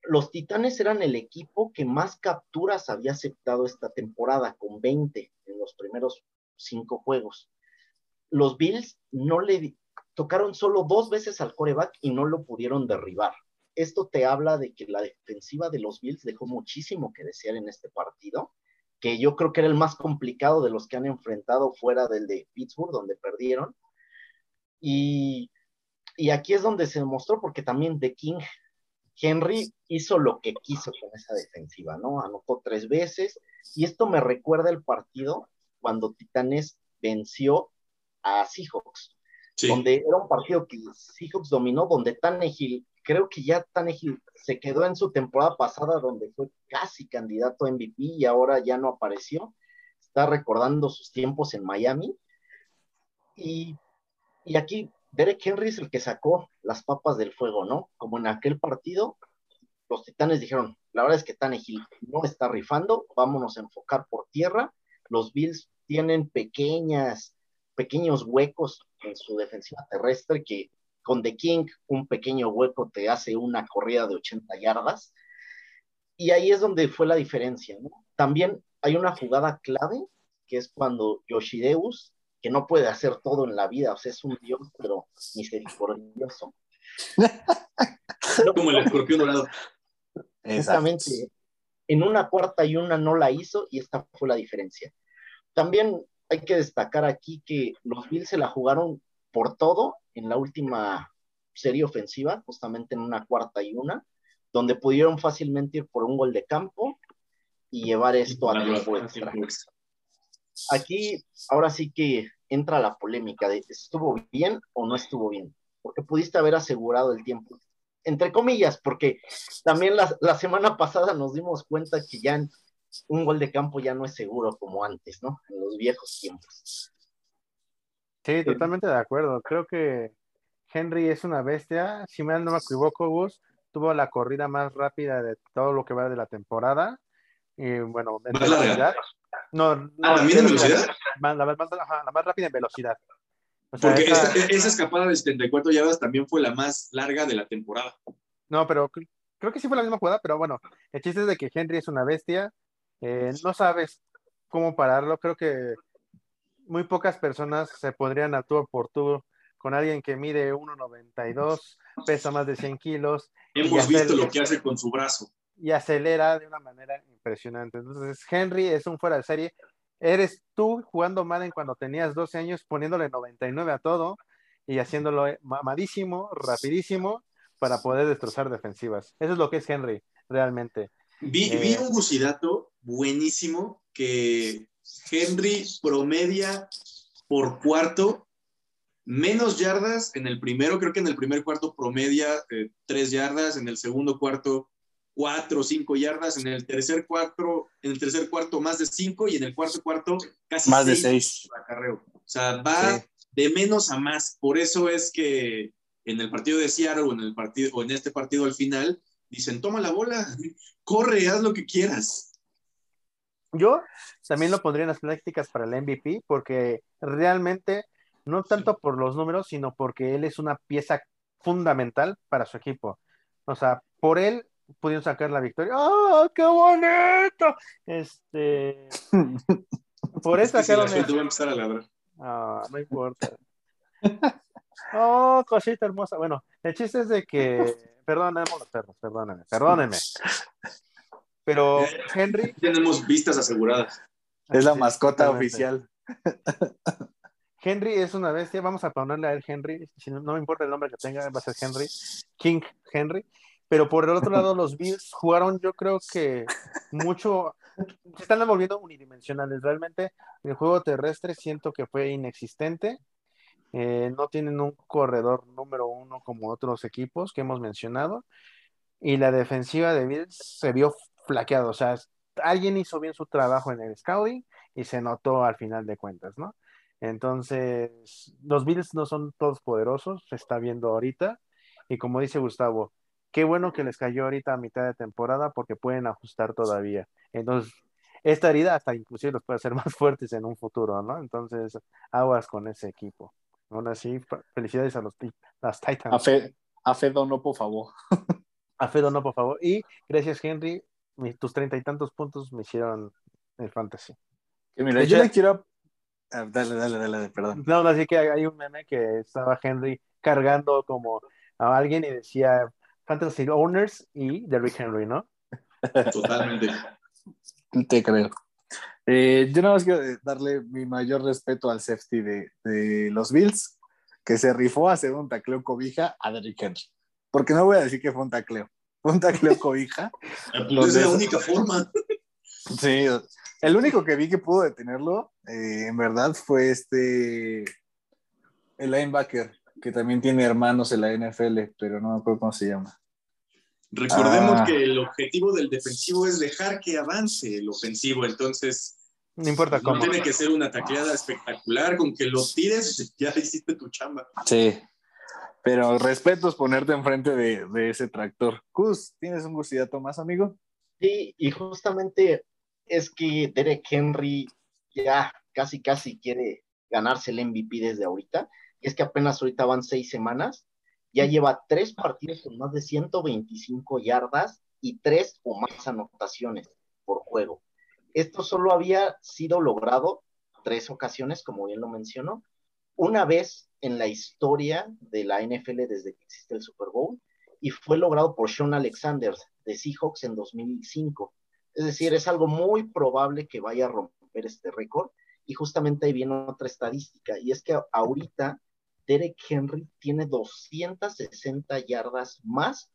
Speaker 5: Los Titanes eran el equipo que más capturas había aceptado esta temporada, con 20 en los primeros cinco juegos. Los Bills no le tocaron solo dos veces al coreback y no lo pudieron derribar esto te habla de que la defensiva de los Bills dejó muchísimo que desear en este partido, que yo creo que era el más complicado de los que han enfrentado fuera del de Pittsburgh, donde perdieron. Y, y aquí es donde se demostró, porque también The King Henry hizo lo que quiso con esa defensiva, ¿no? Anotó tres veces, y esto me recuerda el partido cuando Titanes venció a Seahawks
Speaker 3: Sí.
Speaker 5: donde era un partido que Seahawks dominó, donde Tannehill, creo que ya Tannehill se quedó en su temporada pasada, donde fue casi candidato a MVP y ahora ya no apareció. Está recordando sus tiempos en Miami. Y, y aquí Derek Henry es el que sacó las papas del fuego, ¿no? Como en aquel partido, los Titanes dijeron, la verdad es que Tannehill no está rifando, vámonos a enfocar por tierra. Los Bills tienen pequeñas, pequeños huecos en su defensiva terrestre que con The King un pequeño hueco te hace una corrida de 80 yardas. Y ahí es donde fue la diferencia, ¿no? También hay una jugada clave, que es cuando Yoshideus, que no puede hacer todo en la vida, o sea, es un dios, pero misericordioso.
Speaker 3: Como el escorpión dorado.
Speaker 5: Exactamente. En una cuarta y una no la hizo y esta fue la diferencia. También hay que destacar aquí que los Bills se la jugaron por todo en la última serie ofensiva, justamente en una cuarta y una, donde pudieron fácilmente ir por un gol de campo y llevar esto a tiempo extra. Aquí, ahora sí que entra la polémica de ¿estuvo bien o no estuvo bien? Porque pudiste haber asegurado el tiempo entre comillas, porque también la, la semana pasada nos dimos cuenta que ya un gol de campo ya no es seguro como antes, ¿no? En los viejos tiempos.
Speaker 4: Sí, totalmente de acuerdo. Creo que Henry es una bestia. Si mal no me equivoco, Gus, tuvo la corrida más rápida de todo lo que va de la temporada. Y bueno, en
Speaker 3: ¿Más larga?
Speaker 4: No, no,
Speaker 3: Ah, ¿también en velocidad?
Speaker 4: Más- la, más, ajá, la más rápida en velocidad. O sea,
Speaker 3: Porque
Speaker 4: esa-
Speaker 3: esa, esa escapada de 74 yardas también fue la más larga de la temporada.
Speaker 4: No, pero cre- creo que sí fue la misma jugada, pero bueno, el chiste es de que Henry es una bestia. eh, no sabes cómo pararlo. Creo que muy pocas personas se podrían a tú por tú con alguien que mide 1.92, pesa más de 100 kilos
Speaker 3: Hemos visto lo que hace con su brazo.
Speaker 4: y acelera de una manera impresionante. Entonces, Henry es un fuera de serie. Eres tú jugando Madden cuando tenías 12 años, poniéndole 99 a todo y haciéndolo mamadísimo, rapidísimo, para poder destrozar defensivas. Eso es lo que es Henry, realmente.
Speaker 3: Vi,
Speaker 4: Eh.
Speaker 3: vi un gusidato buenísimo que Henry promedia por cuarto menos yardas en el primero, creo que en el primer cuarto promedia eh, tres yardas, en el segundo cuarto cuatro o cinco yardas, en el tercer cuarto, en el tercer cuarto más de cinco y en el cuarto cuarto casi
Speaker 2: Más de
Speaker 3: seis
Speaker 2: seis.
Speaker 3: por acarreo. O sea, va
Speaker 2: Sí.
Speaker 3: de menos a más. Por eso es que en el partido de Seattle o en el partido o en este partido al final dicen, toma la bola, corre, haz lo que quieras.
Speaker 4: Yo también lo pondría en las prácticas para el MVP porque realmente, no tanto por los números, sino porque él es una pieza fundamental para su equipo. O sea, por él pudieron sacar la victoria. ¡Oh, qué bonito! Este, por eso
Speaker 3: Es que si la voy a empezar a ladrar.
Speaker 4: Ah, no importa. Oh, cosita hermosa. Bueno, el chiste es de que, perdónenme los perros, perdónenme, perdónenme. Pero Henry,
Speaker 3: Tenemos vistas aseguradas.
Speaker 2: Es la
Speaker 4: Sí,
Speaker 2: mascota oficial.
Speaker 4: Henry es una bestia, vamos a ponerle a él Henry, si no, no me importa el nombre que tenga, va a ser Henry, King Henry, pero por el otro lado los Bills jugaron yo creo que mucho, se están volviendo unidimensionales, realmente el juego terrestre siento que fue inexistente, eh, no tienen un corredor número uno como otros equipos que hemos mencionado, y la defensiva de Bills se vio flaqueado, o sea, alguien hizo bien su trabajo en el scouting y se notó al final de cuentas, ¿no? Entonces, los Bills no son todos poderosos, se está viendo ahorita. Y como dice Gustavo, qué bueno que les cayó ahorita a mitad de temporada porque pueden ajustar todavía. Entonces, esta herida hasta inclusive los puede hacer más fuertes en un futuro, ¿no? Entonces, aguas con ese equipo. Aún así, felicidades a los las
Speaker 2: A,
Speaker 4: Titans.
Speaker 2: Fe, a Fedo, no, por favor.
Speaker 4: A Fedo no, por favor. Y gracias, Henry. tus treinta y tantos puntos me hicieron el fantasy.
Speaker 2: Que mira,
Speaker 4: Pues
Speaker 2: yo le quiero. Ah, dale, dale, dale, dale, perdón.
Speaker 4: No, así que hay un meme que estaba Henry cargando como a alguien y decía Fantasy Owners y Derrick Henry, ¿no?
Speaker 3: Totalmente.
Speaker 2: Te creo. Eh, yo nada más quiero darle mi mayor respeto al safety de, de los Bills, que se rifó a hacer un tacleo cobija a Derrick Henry. Porque no voy a decir que fue un tacleo. Fue un tacleo cobija.
Speaker 3: Es la única forma.
Speaker 2: Sí, el único que vi que pudo detenerlo, eh, en verdad, fue este. El linebacker, que también tiene hermanos en la NFL, pero no me acuerdo cómo se llama.
Speaker 3: Recordemos
Speaker 2: Ah.
Speaker 3: que el objetivo del defensivo es dejar que avance el ofensivo, entonces
Speaker 4: No importa
Speaker 3: no
Speaker 4: cómo.
Speaker 3: tiene que ser una tacleada espectacular, con que lo tires, ya hiciste tu chamba.
Speaker 2: Sí. Pero respeto es ponerte enfrente de, de ese tractor. Cus, ¿tienes un gustidato más, amigo?
Speaker 5: Sí, y justamente es que Derek Henry ya casi, casi quiere ganarse el MVP desde ahorita. Es que apenas ahorita van seis semanas, ya lleva tres partidos con más de 125 yardas y tres o más anotaciones por juego. Esto solo había sido logrado tres ocasiones, como bien lo mencionó, una vez en la historia de la NFL desde que existe el Super Bowl, y fue logrado por Sean Alexander de Seahawks en 2005. Es decir, es algo muy probable que vaya a romper este récord. Y justamente ahí viene otra estadística, y es que ahorita Derek Henry tiene 260 yardas más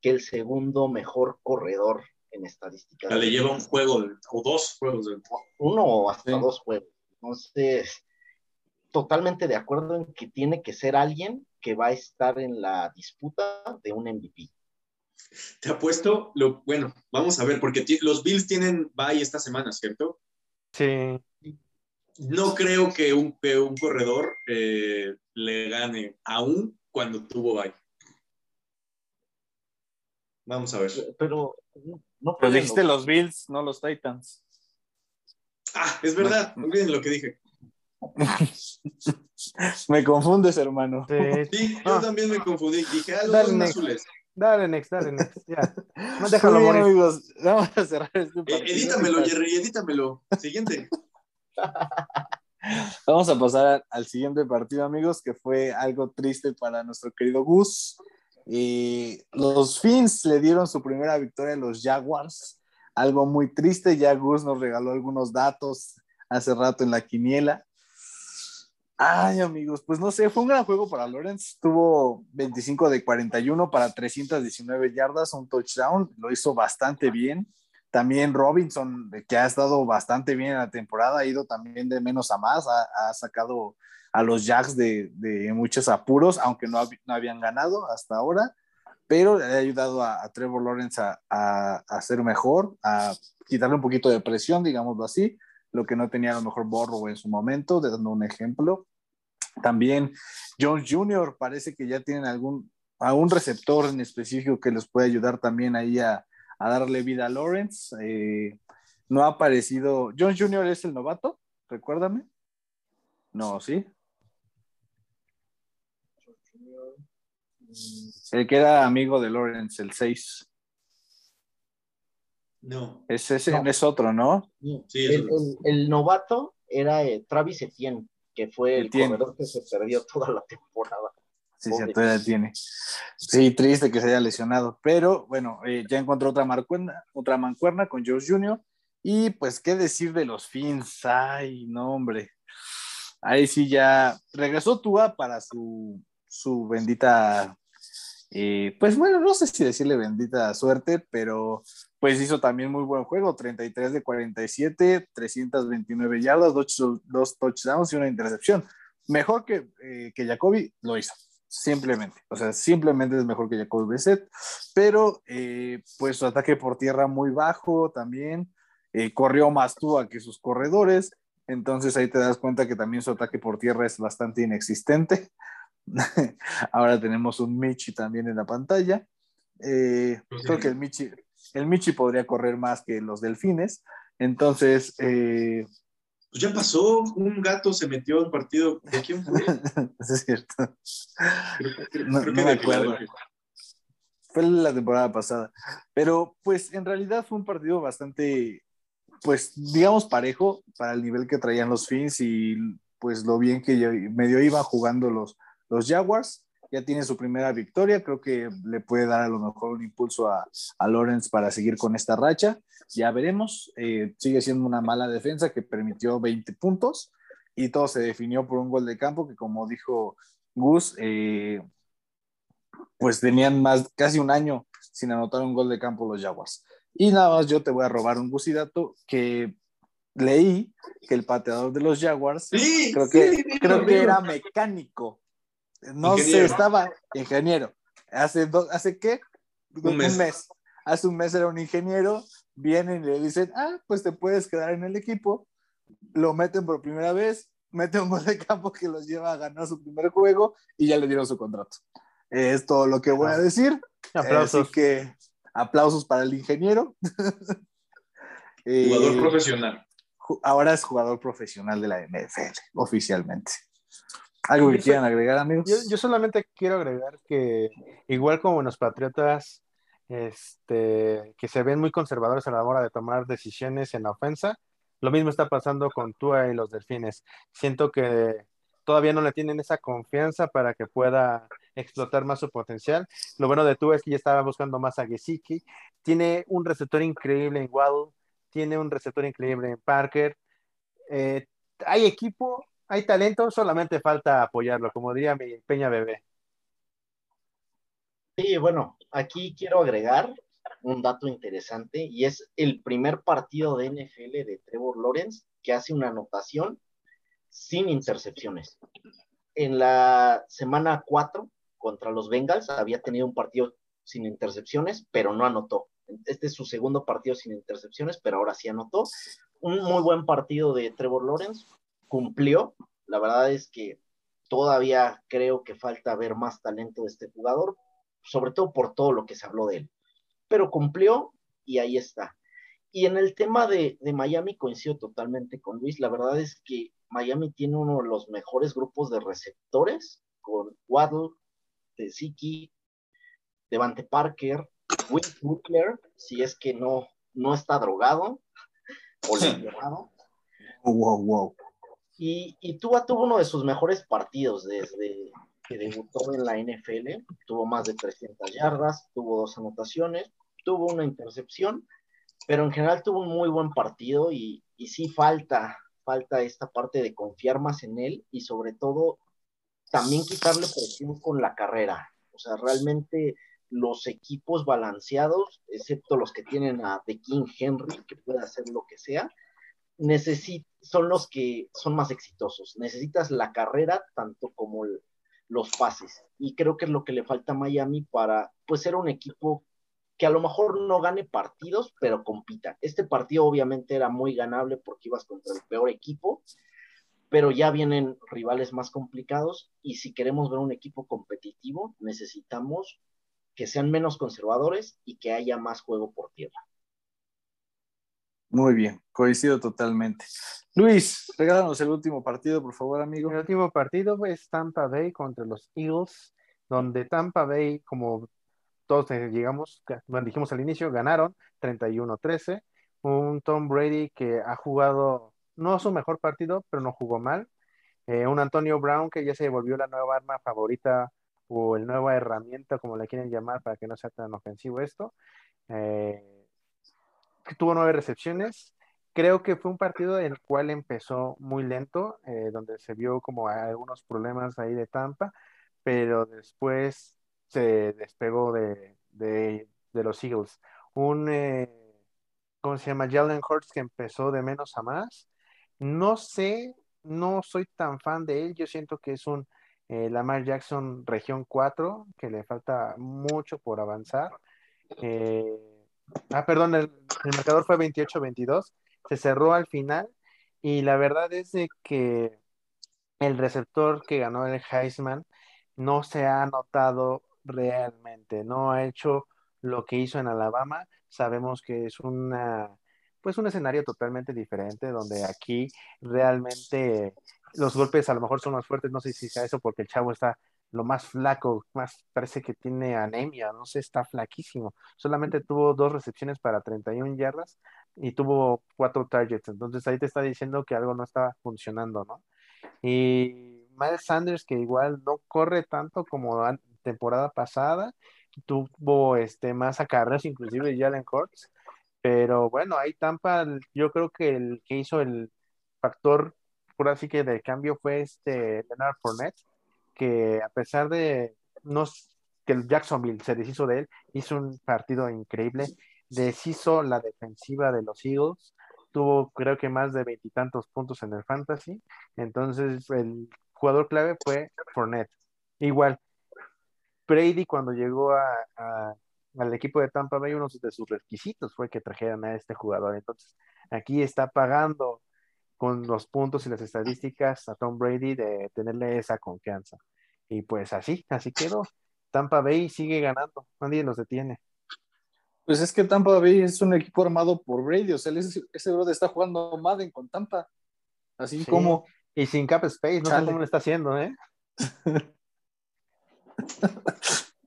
Speaker 5: que el segundo mejor corredor en estadística.
Speaker 3: Ya le lleva un juego o dos juegos de
Speaker 5: Uno o hasta
Speaker 2: Sí.
Speaker 5: dos juegos. Entonces, totalmente de acuerdo en que tiene que ser alguien que va a estar en la disputa de un MVP.
Speaker 3: Te apuesto, lo, bueno, vamos a ver, porque los Bills tienen bye esta semana, ¿cierto?
Speaker 4: Sí.
Speaker 3: No creo que un, que un corredor eh, le gane, aún cuando tuvo bye. Vamos a ver.
Speaker 5: Pero no
Speaker 2: Pero dijiste los Bills, no los Titans.
Speaker 3: Ah, es verdad, olviden lo que dije.
Speaker 2: Me confundes, hermano.
Speaker 4: sí.
Speaker 3: Sí, yo
Speaker 4: Ah.
Speaker 3: también me confundí. Dije, ah, los
Speaker 4: Dale, next.
Speaker 3: azules.
Speaker 4: Dale, next, dale, next. Ya. No, déjalo
Speaker 2: bien,
Speaker 4: morir.
Speaker 2: amigos, vamos a cerrar este
Speaker 3: Eh,
Speaker 2: partido.
Speaker 3: edítamelo, Jerry, edítamelo. Siguiente.
Speaker 2: Vamos a pasar al siguiente partido, amigos, que fue algo triste para nuestro querido Gus. Y los Fins le dieron su primera victoria a los Jaguars. Algo muy triste. Ya Gus nos regaló algunos datos hace rato en la quiniela. Ay, amigos, pues no sé, fue un gran juego para Lawrence. Tuvo 25 de 41 para 319 yardas, un touchdown. Lo hizo bastante bien. También Robinson, que ha estado bastante bien en la temporada, ha ido también de menos a más, ha, ha sacado a los Jacks de, de muchos apuros, aunque no, no habían ganado hasta ahora, pero le ha ayudado a, Trevor Lawrence a, a, a ser mejor, a quitarle un poquito de presión, digámoslo así, lo que no tenía a lo mejor Borro en su momento, dando un ejemplo. También Jones Jr. parece que ya tienen algún, algún receptor en específico que les puede ayudar también ahí a, a darle vida a Lawrence. Eh, no ha aparecido. Jones Jr. es el novato, recuérdame. No, sí. El que era amigo de Lawrence, el 6.
Speaker 3: No.
Speaker 2: Es ese,
Speaker 5: No.
Speaker 2: es otro, ¿no?
Speaker 3: Sí,
Speaker 5: el,
Speaker 3: eso.
Speaker 5: el- el novato era eh, Travis Etienne, que fue el
Speaker 2: Etienne.
Speaker 5: corredor que se perdió toda la temporada.
Speaker 2: Sí,
Speaker 5: Pobre.
Speaker 2: sí, todavía tiene. Sí, triste que se haya lesionado, pero bueno, eh, ya encontró otra mancuerna, otra mancuerna con George Jr. Y pues, ¿qué decir de los Fins? Ay, no, hombre. Ahí sí ya regresó Tua para su, su bendita, eh, pues bueno, no sé si decirle bendita suerte, pero pues hizo también muy buen juego, 33 de 47, 329 yardas, dos, dos touchdowns y una intercepción. Mejor que, eh, que Jacoby lo hizo, simplemente. O sea, simplemente es mejor que Jacoby Brissett, pero eh, pues su ataque por tierra muy bajo también, eh, corrió más Tua que sus corredores, entonces ahí te das cuenta que también su ataque por tierra es bastante inexistente. Ahora tenemos un Michi también en la pantalla. Eh, creo que el Michi, el Michi podría correr más que los delfines. Entonces, eh,
Speaker 3: Pues ya pasó, un gato se metió al partido. ¿De quién fue?
Speaker 2: es cierto.
Speaker 3: Creo, creo-
Speaker 2: No-
Speaker 3: creo
Speaker 2: no
Speaker 3: que
Speaker 2: me
Speaker 3: de
Speaker 2: acuerdo. Fue la temporada pasada. Pero pues en realidad fue un partido bastante, pues digamos parejo para el nivel que traían los Fins y pues lo bien que medio iban jugando los, los Jaguars. Ya tiene su primera victoria, creo que le puede dar a lo mejor un impulso a, a Lawrence para seguir con esta racha. Ya veremos, Eh, sigue siendo una mala defensa que permitió 20 puntos y todo se definió por un gol de campo que como dijo Gus, eh, pues tenían más, casi un año sin anotar un gol de campo los Jaguars. Y nada más yo te voy a robar un gusidato que leí que el pateador de los Jaguars
Speaker 3: Sí,
Speaker 2: creo que,
Speaker 3: sí,
Speaker 2: creo que era mecánico. No sé,
Speaker 3: Ingeniero.
Speaker 2: estaba ingeniero. ¿Hace, do- ¿hace qué?
Speaker 3: Un mes.
Speaker 2: Hace un mes era un ingeniero. Vienen y le dicen, ah, pues te puedes quedar en el equipo. Lo meten por primera vez, mete un gol de campo que los lleva a ganar su primer juego y ya le dieron su contrato. Es todo lo que voy a decir.
Speaker 4: Aplausos.
Speaker 2: Así que aplausos para el ingeniero. Eh,
Speaker 3: Jugador profesional.
Speaker 2: ahora es jugador profesional de la NFL, oficialmente. ¿Algo que
Speaker 4: Yo
Speaker 2: quieran agregar, amigos?
Speaker 4: Yo, yo solamente quiero agregar que, igual como los Patriotas, este, que se ven muy conservadores a la hora de tomar decisiones en la ofensa, lo mismo está pasando con Tua y los Delfines. Siento que todavía no le tienen esa confianza para que pueda explotar más su potencial. Lo bueno de Tua es que ya estaba buscando más a Gesicki. Tiene un receptor increíble en Waddle, tiene un receptor increíble en Parker. Eh, hay equipo, hay talento, solamente falta apoyarlo, como diría mi Peña Bebé.
Speaker 5: Sí, bueno, aquí quiero agregar un dato interesante y es el primer partido de NFL de Trevor Lawrence que hace una anotación sin intercepciones. en la semana 4 contra los Bengals había tenido un partido sin intercepciones, pero no anotó. Este es su segundo partido sin intercepciones, pero ahora sí anotó. Un muy buen partido de Trevor Lawrence, cumplió. La verdad es que todavía creo que falta ver más talento de este jugador, sobre todo por todo lo que se habló de él. Pero cumplió y ahí está. Y en el tema de, de Miami coincido totalmente con Luis. La verdad es que Miami tiene uno de los mejores grupos de receptores, con Waddle, Ziki, Devante Parker, Will Butler, si es que no, no está drogado o lesionado.
Speaker 2: Wow, wow.
Speaker 5: Y, y Tua tuvo uno de sus mejores partidos desde que debutó en la NFL. Tuvo más de 300 yardas, tuvo dos anotaciones, tuvo una intercepción, pero en general tuvo un muy buen partido y, y sí falta, falta esta parte de confiar más en él y sobre todo también quitarle presión con la carrera. O sea, realmente los equipos balanceados, excepto los que tienen a The King Henry, que puede hacer lo que sea, son los que son más exitosos. Necesitas la carrera tanto como los pases. Y creo que es lo que le falta a Miami para pues, ser un equipo que a lo mejor no gane partidos, pero compita. Este partido obviamente era muy ganable porque ibas contra el peor equipo, pero ya vienen rivales más complicados y si queremos ver un equipo competitivo, necesitamos que sean menos conservadores y que haya más juego por tierra.
Speaker 2: Muy bien, coincido totalmente. Luis, regálanos el último partido, por favor, amigo.
Speaker 4: El último partido es Tampa Bay contra los Eagles, donde Tampa Bay, como todos llegamos, bueno, dijimos al inicio, ganaron 31-13. Un Tom Brady que ha jugado, no su mejor partido, pero no jugó mal. Eh, un Antonio Brown que ya se volvió la nueva arma favorita o el nueva herramienta, como le quieren llamar, para que no sea tan ofensivo esto. Eh, tuvo nueve recepciones. Creo que fue un partido en el cual empezó muy lento, eh, donde se vio como algunos problemas ahí de Tampa, pero después se despegó de, de, los Eagles. Un, eh, ¿cómo se llama? Jalen Hurts que empezó de menos a más. No sé, no soy tan fan de él. Yo siento que es un eh, Lamar Jackson región 4, que le falta mucho por avanzar. Eh, ah, perdón, el, marcador fue 28-22, se cerró al final y la verdad es de que el receptor que ganó el Heisman no se ha notado realmente, no ha hecho lo que hizo en Alabama. Sabemos que es una, pues un escenario totalmente diferente, donde aquí realmente los golpes a lo mejor son más fuertes, no sé si sea eso porque el chavo está lo más flaco, más parece que tiene anemia, no sé, está flaquísimo. Solamente tuvo dos recepciones para 31 yardas y tuvo cuatro targets, entonces ahí te está diciendo que algo no está funcionando, ¿no? Y Miles Sanders, que igual no corre tanto como temporada pasada, tuvo este, más acarreos, inclusive Jalen Hurts, pero bueno, ahí Tampa, yo creo que el que hizo el factor por así que de cambio fue este Leonard Fournette, que a pesar de no, que el Jacksonville se deshizo de él, hizo un partido increíble, deshizo la defensiva de los Eagles, tuvo creo que más de veintitantos puntos en el fantasy, entonces el jugador clave fue Fournette. Igual, Brady cuando llegó a, al equipo de Tampa Bay, uno de sus requisitos fue que trajeran a este jugador, entonces aquí está pagando con los puntos y las estadísticas a Tom Brady de tenerle esa confianza. Y pues así, así quedó. Tampa Bay sigue ganando, nadie los detiene.
Speaker 2: Pues es que Tampa Bay es un equipo armado por Brady, o sea, ese, ese brother está jugando Madden con Tampa. Así como.
Speaker 4: Y sin cap space, no sé cómo lo está haciendo, ¿eh?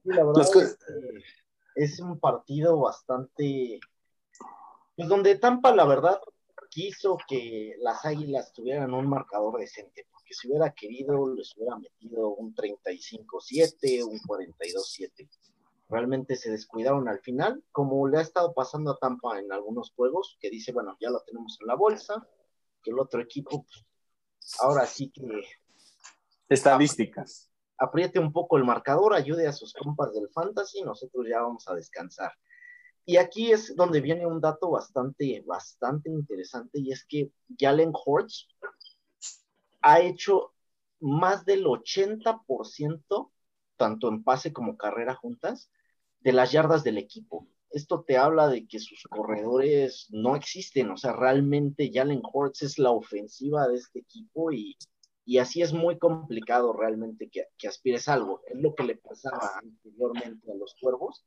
Speaker 5: la verdad es un partido bastante. Pues donde Tampa, la verdad, quiso que las Águilas tuvieran un marcador decente, porque si hubiera querido les hubiera metido un 35-7, un 42-7. Realmente se descuidaron al final, como le ha estado pasando a Tampa en algunos juegos, que dice, bueno, ya lo tenemos en la bolsa, que el otro equipo, pues, ahora sí que...
Speaker 2: Estadísticas.
Speaker 5: Apriete un poco el marcador, ayude a sus compas del fantasy, nosotros ya vamos a descansar. Y aquí es donde viene un dato bastante, bastante interesante y es que Jalen Hurts ha hecho más del 80%, tanto en pase como carrera juntas, de las yardas del equipo. Esto te habla de que sus corredores no existen, o sea, realmente Jalen Hurts es la ofensiva de este equipo y, y así es muy complicado realmente que, que aspires a algo. Es lo que le pasaba anteriormente a los cuervos,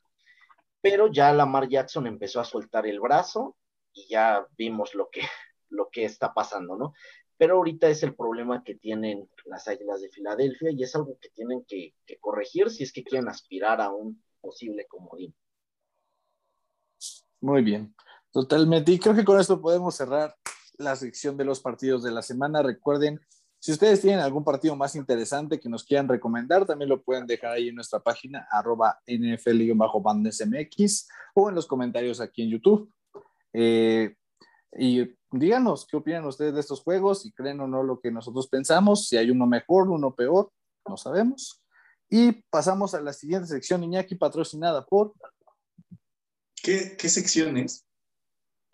Speaker 5: pero ya Lamar Jackson empezó a soltar el brazo y ya vimos lo que, lo que está pasando, ¿no? Pero ahorita es el problema que tienen las Águilas de Filadelfia y es algo que tienen que, que corregir si es que quieren aspirar a un posible comodín.
Speaker 2: Muy bien, totalmente. Y creo que con esto podemos cerrar la sección de los partidos de la semana. Recuerden, si ustedes tienen algún partido más interesante que nos quieran recomendar, también lo pueden dejar ahí en nuestra página, arroba NFL-bandesmx o en los comentarios aquí en YouTube. Eh, y díganos qué opinan ustedes de estos juegos, si creen o no lo que nosotros pensamos, si hay uno mejor, uno peor, no sabemos. Y pasamos a la siguiente sección, Iñaki, patrocinada por...
Speaker 3: ¿Qué, qué sección es?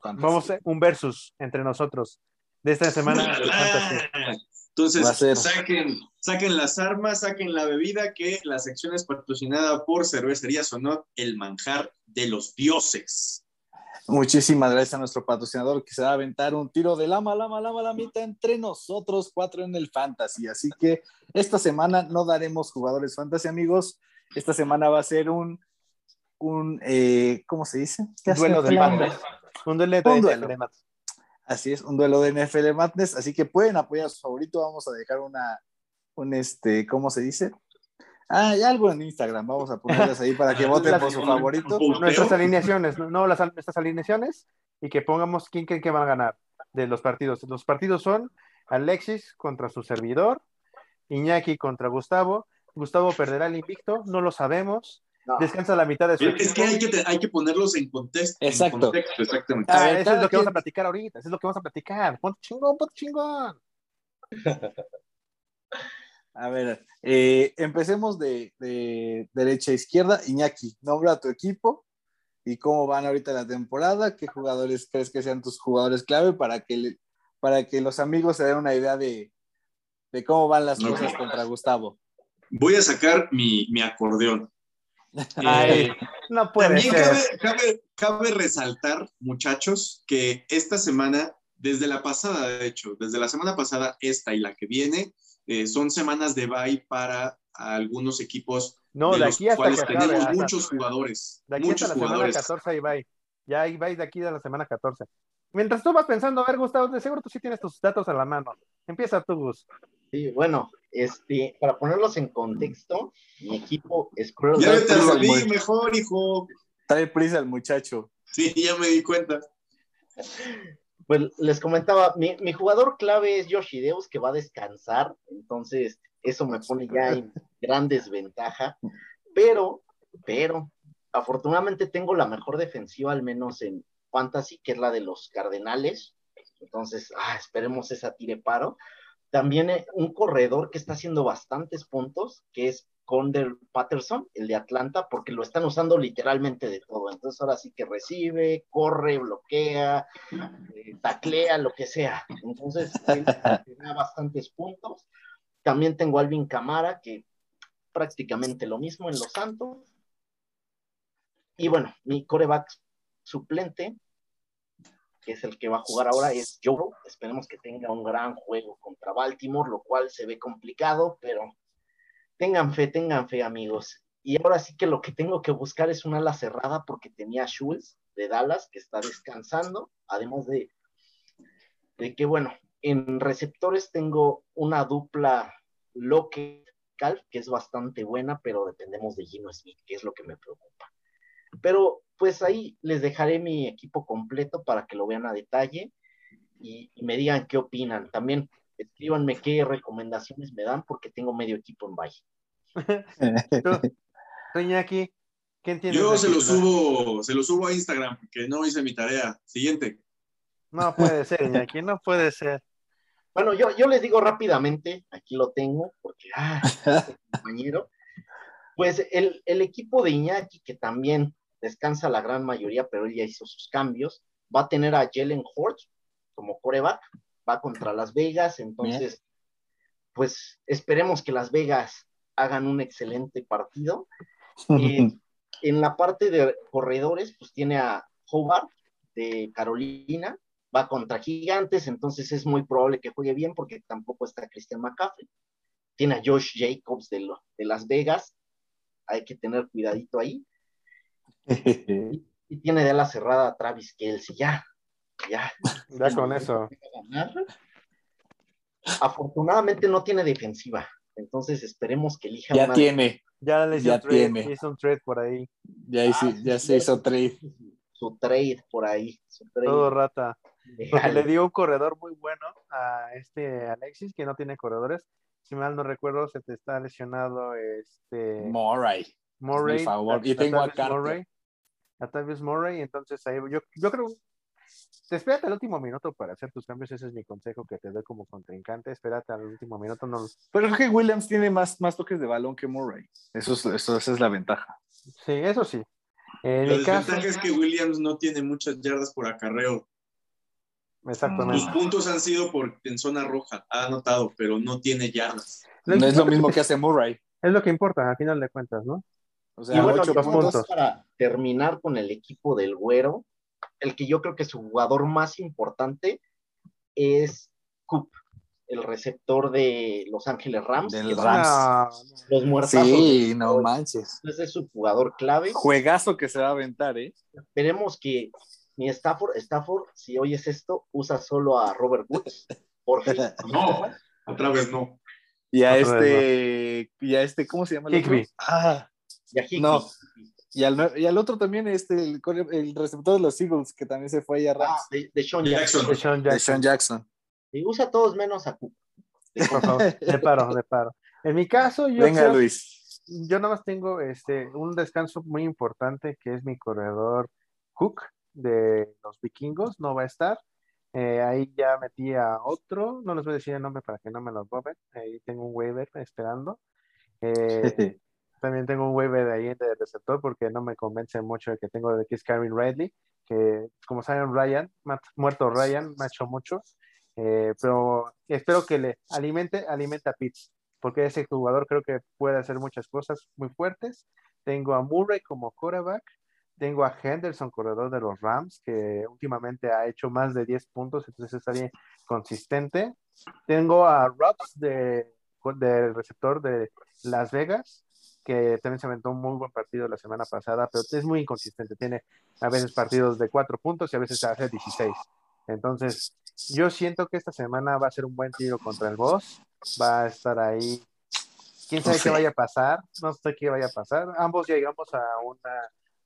Speaker 4: Vamos a un versus entre nosotros de esta semana. de Fantasy.
Speaker 3: Entonces, saquen, saquen las armas, saquen la bebida, que la sección es patrocinada por Cervecería Sonor, el manjar de los dioses.
Speaker 2: Muchísimas gracias a nuestro patrocinador que se va a aventar un tiro de lama, lama, lama, lamita entre nosotros cuatro en el Fantasy. Así que esta semana no daremos jugadores Fantasy, amigos. Esta semana va a ser un, un eh, ¿cómo se dice? ¿Qué hace
Speaker 4: Duelo de. Un duelo de
Speaker 2: Un duelo.
Speaker 4: de.
Speaker 2: Así es, un duelo de NFL Madness. Así que pueden apoyar a su favorito. Vamos a dejar una, un este, ¿cómo se dice? Ah, ya algo en Instagram. Vamos a ponerlas ahí para que voten por su favorito.
Speaker 4: Nuestras alineaciones, no no las nuestras alineaciones y que pongamos quién creen que van a ganar de los partidos. Los partidos son Alexis contra su servidor, Iñaki contra Gustavo. Gustavo perderá el invicto, no lo sabemos.
Speaker 5: No.
Speaker 4: Descansa la mitad de su
Speaker 3: Es que hay que, te- hay que ponerlos en contexto. en
Speaker 2: Exacto.
Speaker 3: contexto, exactamente.
Speaker 2: A
Speaker 4: Ah,
Speaker 2: ver,
Speaker 4: eso es lo que
Speaker 2: quien-
Speaker 4: vamos a platicar ahorita, eso es lo que vamos a platicar. Ponte chingón, ponte chingón.
Speaker 2: A ver, eh, empecemos de, de derecha a izquierda. Iñaki, nombra a tu equipo y cómo van ahorita la temporada. ¿Qué jugadores crees que sean tus jugadores clave para que, le- para que los amigos se den una idea de, de cómo van las cosas contra Gustavo?
Speaker 3: Voy a sacar mi, mi acordeón.
Speaker 4: Ay,
Speaker 3: Eh,
Speaker 4: no puede
Speaker 3: También
Speaker 4: ser.
Speaker 3: cabe, cabe- cabe resaltar, muchachos, que esta semana, desde la pasada, de hecho, desde la semana pasada, esta y la que viene, eh, son semanas de bye para algunos equipos
Speaker 4: No,
Speaker 3: de
Speaker 4: de
Speaker 3: los
Speaker 4: aquí hasta
Speaker 3: cuales
Speaker 4: que acabe.
Speaker 3: tenemos
Speaker 4: hasta-
Speaker 3: muchos jugadores.
Speaker 4: De aquí
Speaker 3: muchos
Speaker 4: hasta la semana
Speaker 3: jugadores.
Speaker 4: 14 ahí va. Ya ahí va de aquí a la semana 14. Mientras tú vas pensando, a ver, Gustavo, de seguro tú sí tienes tus datos a la mano. Empieza tú, Gus.
Speaker 5: Sí, bueno, este, para ponerlos en contexto, mi equipo es Squirrel
Speaker 3: Ya
Speaker 5: Dog.
Speaker 3: te lo
Speaker 2: Pues,
Speaker 3: vi
Speaker 2: muy-
Speaker 3: mejor, hijo.
Speaker 2: Trae prisa el muchacho.
Speaker 3: Sí, ya me di cuenta.
Speaker 5: Pues les comentaba, mi, mi jugador clave es Yoshi Deus, que va a descansar, entonces eso me pone ya en gran desventaja, pero, pero, afortunadamente tengo la mejor defensiva, al menos en Fantasy, que es la de los Cardenales, entonces, ah, esperemos esa tire paro. También eh, un corredor que está haciendo bastantes puntos, que es Conder Patterson, el de Atlanta, porque lo están usando literalmente de todo. Entonces ahora sí que recibe, corre, bloquea, eh, taclea, lo que sea. Entonces, él da bastantes puntos. También tengo Alvin Camara, que prácticamente lo mismo en Los Santos. Y bueno, mi coreback suplente, que es el que va a jugar ahora, es Joe. Esperemos que tenga un gran juego contra Baltimore, lo cual se ve complicado, pero tengan fe, tengan fe, amigos. Y ahora sí que lo que tengo que buscar es una ala cerrada porque tenía a Schultz de Dallas que está descansando, además de, de que, bueno, en receptores tengo una dupla Lockett Calf, que es bastante buena, pero dependemos de Gino Smith, que es lo que me preocupa. Pero pues ahí les dejaré mi equipo completo para que lo vean a detalle y, y me digan qué opinan. También escríbanme qué recomendaciones me dan porque tengo medio equipo en bye.
Speaker 4: Tú, tú, Iñaki, ¿qué entiendes?
Speaker 3: Yo se lo subo, se lo subo a Instagram, porque no hice mi tarea. Siguiente.
Speaker 4: No puede ser, Iñaki, no puede ser.
Speaker 5: Bueno, yo, yo les digo rápidamente, aquí lo tengo, porque, ah, compañero, pues el, el equipo de Iñaki, que también descansa la gran mayoría, pero él ya hizo sus cambios, va a tener a Jalen Hurts como coreback, va contra Las Vegas, entonces pues esperemos que Las Vegas hagan un excelente partido. Eh, en la parte de corredores, pues tiene a Hobart de Carolina, va contra Gigantes, entonces es muy probable que juegue bien porque tampoco está Christian McCaffrey. Tiene a Josh Jacobs de, de Las Vegas, hay que tener cuidadito ahí. Y, y tiene de la cerrada a Travis Kelsey, ya, ya.
Speaker 4: Ya con eso.
Speaker 5: Afortunadamente no tiene defensiva, entonces esperemos que elija.
Speaker 2: Ya tiene.
Speaker 4: Ya le hizo,
Speaker 2: Ya
Speaker 4: trade,
Speaker 2: tiene.
Speaker 4: hizo un trade por ahí.
Speaker 2: Ya,
Speaker 5: Ah,
Speaker 2: ya
Speaker 5: sí,
Speaker 2: se hizo trade.
Speaker 5: Su trade por ahí. Su trade
Speaker 4: Todo rata. Porque le dio un corredor muy bueno a este Alexis, que no tiene corredores. Si mal no recuerdo, se te está lesionado este
Speaker 2: Murray.
Speaker 4: Murray.
Speaker 2: mi favor. Y tengo a Carter.
Speaker 4: Murray. Latavius Murray. Entonces ahí yo, yo creo. Te espérate al último minuto para hacer tus cambios. Ese es mi consejo que te doy como contrincante. Espérate al último minuto. No,
Speaker 2: Pero creo que Williams tiene más, más toques de balón que Murray. Eso es, eso, esa es la ventaja.
Speaker 4: sí, eso sí. En
Speaker 3: La
Speaker 4: mi caso,
Speaker 3: desventaja es que Williams no tiene muchas yardas por acarreo. Sus
Speaker 4: exactamente.
Speaker 3: puntos han sido por, en zona roja, ha anotado, pero no tiene yardas.
Speaker 2: No es lo mismo que hace Murray.
Speaker 4: Es lo que importa, a final de cuentas, ¿no?
Speaker 2: O
Speaker 5: Y bueno,
Speaker 2: ocho
Speaker 4: los
Speaker 2: puntos.
Speaker 4: puntos.
Speaker 5: para terminar con el equipo del güero, el que yo creo que su jugador más importante es Coop, el receptor de Los Ángeles Rams.
Speaker 2: Del Rams.
Speaker 4: No,
Speaker 5: Los muertazos.
Speaker 2: Sí, no manches.
Speaker 5: Ese es su jugador clave.
Speaker 2: Juegazo que se va a aventar, ¿eh?
Speaker 5: Esperemos que mi Stafford, Stafford, si oyes esto, usa solo a Robert Woods. Por fin.
Speaker 3: No, otra vez no.
Speaker 2: Y a
Speaker 4: Otra
Speaker 2: este, y a este, ¿cómo se llama? el?
Speaker 4: Higby.
Speaker 2: Ah,
Speaker 5: Y a.
Speaker 2: No. y al, y al otro también, este, el, receptor de los Eagles, que también se fue ahí a
Speaker 5: Ah,
Speaker 2: Rams,
Speaker 5: de, de Sean
Speaker 3: Jackson.
Speaker 4: De Sean
Speaker 2: de
Speaker 4: Jackson.
Speaker 2: Sean Jackson.
Speaker 5: Y usa a todos menos a Coop.
Speaker 4: Por favor, de paro, de paro. En mi caso, yo,
Speaker 2: Venga,
Speaker 4: creo-
Speaker 2: Luis.
Speaker 4: yo nada más tengo este, un descanso muy importante que es mi corredor Cook de los vikingos, no va a estar. Eh, ahí ya metí a otro, no les voy a decir el nombre para que no me lo roben. Ahí tengo un waiver esperando. Eh, también tengo un waiver ahí de receptor porque no me convence mucho el que tengo de que es Karen Ridley, que como saben Ryan, muerto Ryan, me ha hecho mucho. Eh, pero espero que le alimente, alimente a Pitts, porque ese jugador creo que puede hacer muchas cosas muy fuertes. Tengo a Murray como quarterback, tengo a Henderson, corredor de los Rams, que últimamente ha hecho más de 10 puntos, entonces está bien consistente. Tengo a Rocks de, del receptor de Las Vegas, que también se aventó un muy buen partido la semana pasada, pero es muy inconsistente. Tiene a veces partidos de 4 puntos y a veces hace 16. Entonces, yo siento que esta semana va a ser un buen tiro contra el boss. Va a estar ahí. ¿Quién sabe qué vaya a pasar? No sé qué vaya a pasar. Ambos llegamos a un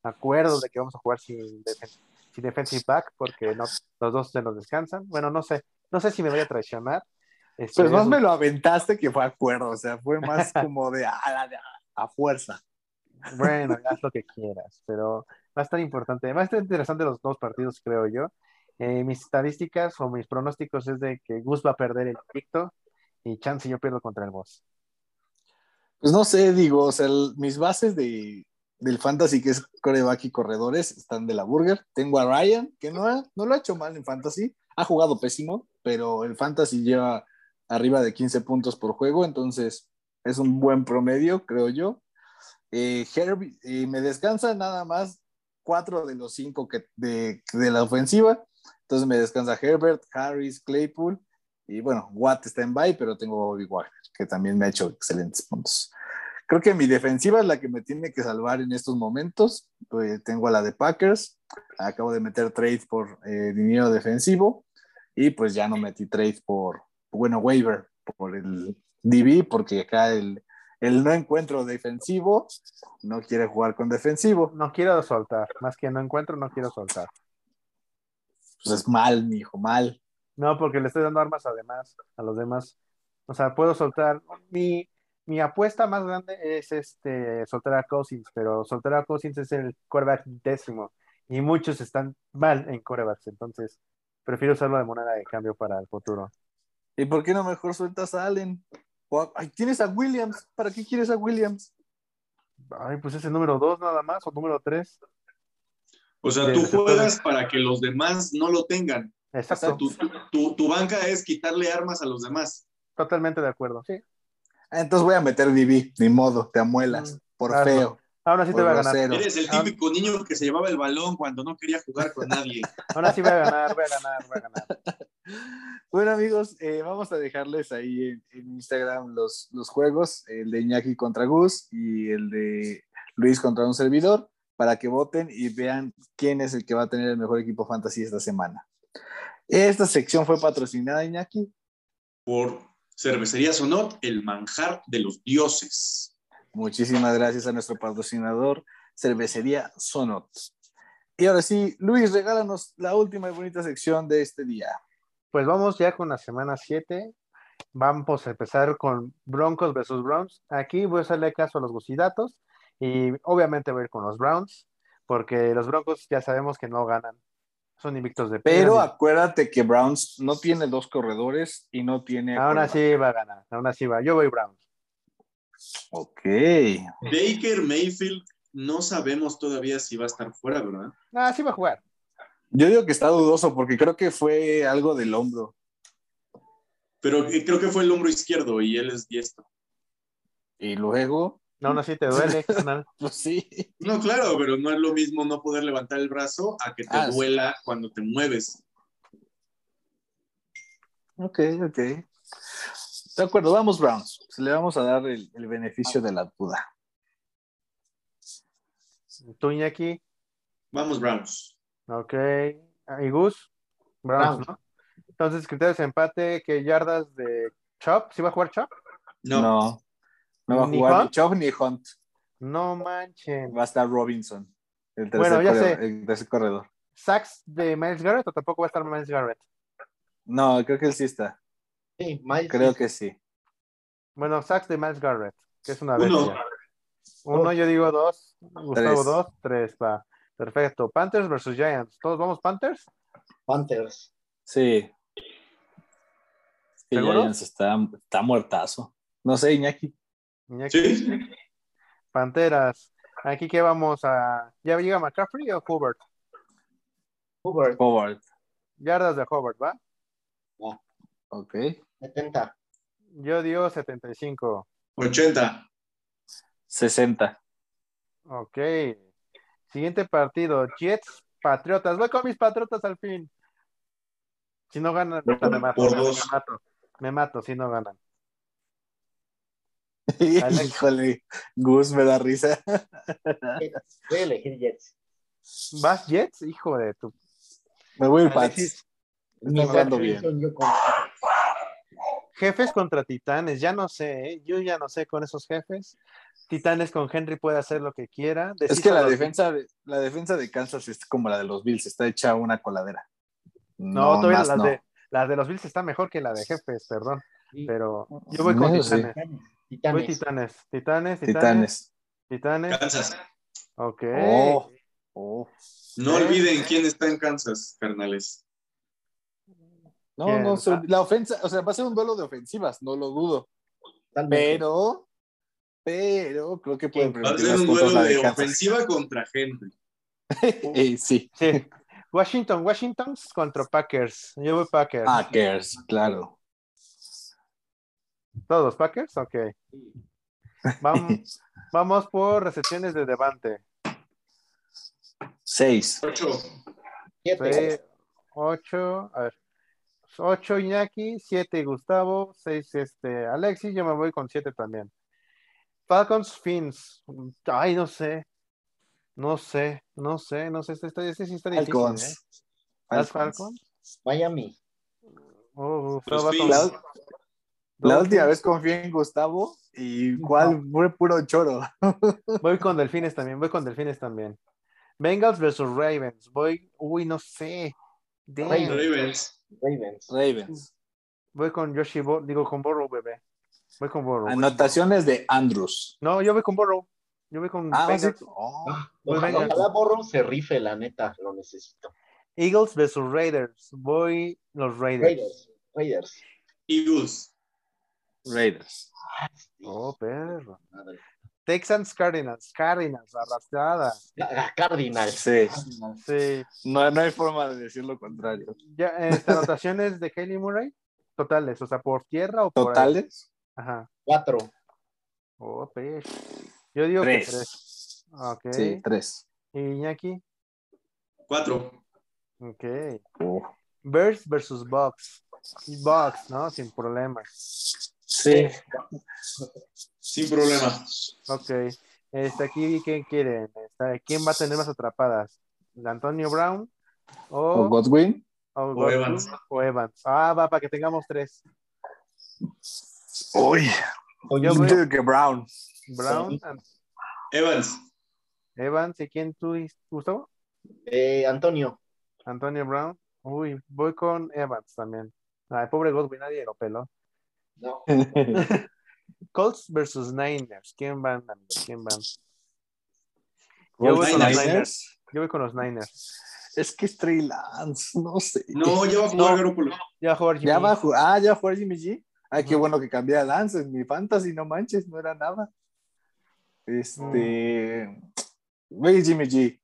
Speaker 4: acuerdo de que vamos a jugar sin, defen- sin defensive back porque no, los dos se nos descansan. Bueno, no sé. No sé si me voy a traicionar. Este,
Speaker 2: Pues más
Speaker 4: eso-
Speaker 2: me lo aventaste que fue acuerdo, o sea, fue más como de a, la- a- a fuerza.
Speaker 4: Bueno, haz lo que quieras, pero va a estar importante. Va a estar interesante los dos partidos, creo yo. Eh, mis estadísticas o mis pronósticos es de que Gus va a perder el invicto y chance yo pierdo contra el boss.
Speaker 2: Pues no sé, digo, o sea, el- mis bases de, del fantasy, que es coreback y corredores, están de la burger. Tengo a Ryan, que no, ha- no lo ha hecho mal en fantasy, ha jugado pésimo, pero el fantasy lleva arriba de 15 puntos por juego, entonces es un buen promedio, creo yo. Eh, Herbie, eh, me descansa nada más cuatro de los cinco que, de, de la ofensiva, entonces me descansa Herbert, Harris, Claypool, y bueno, Watt está en bye, pero tengo Bobby Wagner, que también me ha hecho excelentes puntos. Creo que mi defensiva es la que me tiene que salvar en estos momentos. Pues, tengo a la de Packers. Acabo de meter trade por eh, dinero defensivo. Y pues ya no metí trade por, bueno, waiver por el DB, porque acá el, el no encuentro defensivo no quiere jugar con defensivo.
Speaker 4: No quiero soltar, más que no encuentro, no quiero soltar.
Speaker 2: Pues es mal, mi hijo, mal.
Speaker 4: No, porque le estoy dando armas además a los demás. O sea, puedo soltar. Mi, mi apuesta más grande es este soltar a Cousins, pero soltar a Cousins es el quarterback décimo y muchos están mal en quarterbacks, entonces prefiero usarlo de moneda de cambio para el futuro.
Speaker 2: ¿Y por qué no mejor sueltas a Allen? O ay, tienes a Williams. ¿Para qué quieres a Williams?
Speaker 4: Ay, pues es el número dos nada más o número tres.
Speaker 3: O sea, tú juegas para que los demás no lo tengan. O sea,
Speaker 4: Exacto.
Speaker 3: tu, tu- tu banca es quitarle armas a los demás.
Speaker 4: totalmente de acuerdo. Sí.
Speaker 2: Entonces voy a meter DB, ni modo, te amuelas,
Speaker 4: Mm,
Speaker 2: por feo,
Speaker 4: Aún así te va a ganar.
Speaker 2: grosero.
Speaker 3: Eres el
Speaker 4: Ah.
Speaker 3: típico niño que se llevaba el balón cuando no quería jugar con nadie.
Speaker 4: Aún así voy a ganar, voy a ganar, voy a ganar.
Speaker 2: Bueno, amigos, eh, vamos a dejarles ahí en, en Instagram los, los juegos, el de Iñaki contra Gus y el de Luis contra un servidor, para que voten y vean quién es el que va a tener el mejor equipo fantasy esta semana. Esta sección fue patrocinada, Iñaki.
Speaker 3: Por Cervecería Sonot, el manjar de los dioses.
Speaker 2: Muchísimas gracias a nuestro patrocinador, Cervecería Sonot. Y ahora sí, Luis, regálanos la última y bonita sección de este día.
Speaker 4: Pues vamos ya con la semana 7. Vamos a empezar con Broncos versus Browns. Aquí voy a hacerle caso a los gusidatos y obviamente voy a ir con los Browns, porque los Broncos ya sabemos que no ganan. Son invictos de
Speaker 2: Pero acuérdate que Browns no tiene dos corredores y no tiene.
Speaker 4: Aún así va a ganar, aún así va. Yo voy Browns.
Speaker 2: Ok.
Speaker 3: Baker Mayfield, no sabemos todavía si va a estar fuera, ¿verdad?
Speaker 4: Ah, sí va a jugar.
Speaker 2: Yo digo que está dudoso porque creo que fue algo del hombro.
Speaker 3: Pero eh, creo que fue el hombro izquierdo y él es diestro.
Speaker 2: Y luego,
Speaker 4: Aún así te duele. carnal.
Speaker 2: pues sí.
Speaker 3: No, claro, pero no es lo mismo no poder levantar el brazo a que te
Speaker 2: Ah, sí.
Speaker 3: duela cuando te mueves.
Speaker 2: Ok, ok. De acuerdo, vamos Browns. Le vamos a dar el, el beneficio de la duda.
Speaker 4: Tú, Iñaki.
Speaker 3: Vamos, Browns.
Speaker 4: Ok. ¿Y Gus? Browns,
Speaker 5: Browns.
Speaker 4: ¿no? Entonces, criterios de empate, que yardas de Chop? ¿Sí va a jugar Chop?
Speaker 3: No,
Speaker 2: No. No, va a
Speaker 4: ¿Ni
Speaker 2: jugar
Speaker 4: Hunt?
Speaker 2: ni Chop ni Hunt.
Speaker 4: No manchen.
Speaker 2: Va a estar Robinson. El tercer,
Speaker 4: Bueno, ya
Speaker 2: corredor,
Speaker 4: sé.
Speaker 2: el tercer corredor.
Speaker 4: ¿Sacks de Miles Garrett o tampoco va a estar Miles Garrett?
Speaker 2: No, creo que él sí está.
Speaker 5: Sí, Miles,
Speaker 2: Creo que sí.
Speaker 4: Bueno, sacks de Miles Garrett, que es una
Speaker 3: Uno.
Speaker 4: bestia. Uno, yo digo dos. Gustavo
Speaker 2: Tres.
Speaker 4: dos, tres, va. Perfecto. Panthers versus Giants. ¿Todos vamos Panthers?
Speaker 5: Panthers.
Speaker 2: Sí. Es que
Speaker 4: ¿Seguro?
Speaker 2: Giants está, está muertazo. No sé, Iñaki.
Speaker 4: Iñaki.
Speaker 3: sí.
Speaker 4: Panteras. Aquí que vamos a. ¿Ya llega McCaffrey o Hubert?
Speaker 5: Hubert,
Speaker 2: Howard.
Speaker 4: Yardas de Hubert, ¿va?
Speaker 2: Ok.
Speaker 5: 70.
Speaker 4: Yo digo 75.
Speaker 3: 80.
Speaker 2: 60.
Speaker 4: Ok. Siguiente partido. Jets, Patriotas. Voy con mis Patriotas al fin. Si no ganan, me mato.
Speaker 3: Por
Speaker 4: Me mato. Me mato si no ganan.
Speaker 2: Híjole, Gus me da risa.
Speaker 5: Voy a elegir Jets.
Speaker 4: ¿Vas Jets? Hijo de tu.
Speaker 2: Me voy a ir
Speaker 4: Alexis,
Speaker 2: Pats. Están jugando bien.
Speaker 5: Yo con-
Speaker 4: Jefes contra Titanes, ya no sé, ¿eh? yo ya no sé con esos jefes. Titanes con Henry puede hacer lo que quiera.
Speaker 2: Es que la
Speaker 4: los-
Speaker 2: defensa, de, la defensa de Kansas es como la de los Bills, está hecha una coladera.
Speaker 4: No, todavía las,
Speaker 2: no.
Speaker 4: de, las de los Bills está mejor que la de jefes, perdón.
Speaker 5: Sí.
Speaker 4: Pero yo voy con
Speaker 2: Eso sí.
Speaker 4: Titanes.
Speaker 5: Titanes.
Speaker 4: Voy
Speaker 5: Titanes.
Speaker 4: Titanes. Titanes, Titanes,
Speaker 2: Titanes.
Speaker 4: Titanes.
Speaker 3: Kansas.
Speaker 4: Ok.
Speaker 2: Oh, oh.
Speaker 3: No olviden quién está en Kansas, carnales.
Speaker 2: No,
Speaker 4: ¿Quién?
Speaker 2: no, se-
Speaker 4: Ah.
Speaker 2: la ofensa, o sea, va a ser un duelo de ofensivas, no lo dudo.
Speaker 5: Totalmente.
Speaker 2: Pero, pero creo que pueden
Speaker 3: Va a ser un duelo
Speaker 2: la
Speaker 3: de ofensiva contra Henry.
Speaker 2: Eh, sí,
Speaker 4: Sí. Washington, Washington contra Packers. Yo voy Packers.
Speaker 2: Packers, claro.
Speaker 4: ¿Todos Packers? Ok. Vamos, vamos por recepciones de Devante.
Speaker 2: Seis.
Speaker 3: 8.
Speaker 5: Siete.
Speaker 4: 8, a ver. 8 Iñaki, 7 Gustavo, 6 este, Alexis, yo me voy con 7 también. Falcons, Fins. Ay, no sé. No sé, no sé, no sé. Este, este, este sí está difícil. ¿eh?
Speaker 2: Falcons.
Speaker 4: ¿Las
Speaker 2: Falcons.
Speaker 4: Falcons?
Speaker 5: Miami.
Speaker 4: Oh.
Speaker 2: La, última vez confié en Gustavo y cuál fue puro choro.
Speaker 4: Voy con Delfines también, voy con Delfines también. Bengals versus Ravens. Voy, uy, no sé. Damn.
Speaker 5: Ravens.
Speaker 3: Ravens.
Speaker 5: Ravens.
Speaker 4: Voy con Yoshi, Bo- digo con Borrow, bebé. Voy con Borrow.
Speaker 2: Anotaciones de Andrews.
Speaker 4: No, yo voy con Borrow. Yo voy con
Speaker 2: Ah, ¿vas a-
Speaker 4: Bengals.
Speaker 2: oh.
Speaker 5: Ah, ojalá, ojalá Borro se rife, la neta, lo necesito.
Speaker 4: Eagles versus Raiders. Voy los Raiders.
Speaker 5: Raiders. Raiders.
Speaker 3: Eagles.
Speaker 2: Raiders.
Speaker 4: Oh, perro. Texans Cardinals. Cardinals, arrastrada.
Speaker 5: Ah, Cardinals.
Speaker 2: Sí.
Speaker 4: Sí.
Speaker 2: No, no hay forma de decir lo contrario.
Speaker 4: Ya, este, anotaciones de Kelly Murray. totales, o sea, por tierra o por?
Speaker 2: ¿Totales?
Speaker 4: Ajá.
Speaker 5: Cuatro.
Speaker 4: Oh, pues. Yo digo
Speaker 2: Tres.
Speaker 4: que tres. Ok.
Speaker 2: Sí, tres.
Speaker 4: ¿Y Iñaki?
Speaker 3: Cuatro.
Speaker 4: Ok.
Speaker 2: Oh.
Speaker 4: Bears versus Bucks. Bucks, ¿no? Sin problemas.
Speaker 2: Sí.
Speaker 3: Sin problema.
Speaker 4: Ok. Este, aquí, ¿quién quieren? Este, ¿Quién va a tener más atrapadas? ¿Antonio Brown? ¿O,
Speaker 2: ¿O Godwin?
Speaker 4: o
Speaker 3: o Evans.
Speaker 4: o Evans? Ah, va, para que tengamos tres.
Speaker 2: Uy.
Speaker 4: Yo
Speaker 2: digo que Brown.
Speaker 4: Brown, An-
Speaker 3: Evans.
Speaker 4: Evans, ¿y quién tú, Gustavo?
Speaker 5: Eh, Antonio.
Speaker 4: Antonio Brown. Uy, voy con Evans también. Ay, pobre Godwin, nadie lo peló.
Speaker 5: No.
Speaker 4: Colts versus Niners. ¿Quién van, amigos? ¿Quién van? Yo voy con los
Speaker 3: Niners.
Speaker 4: Yo voy con los Niners.
Speaker 2: Es que es Trey Lance, no sé.
Speaker 3: No, ya va a jugar
Speaker 4: No.
Speaker 3: Garoppolo.
Speaker 4: Ya Jorge.
Speaker 2: Ya va a jugar. Ah, ya fue Jimmy G. Ay, qué bueno que cambié a Lance en mi fantasy, no manches, no era nada. Este. Ve Jimmy G.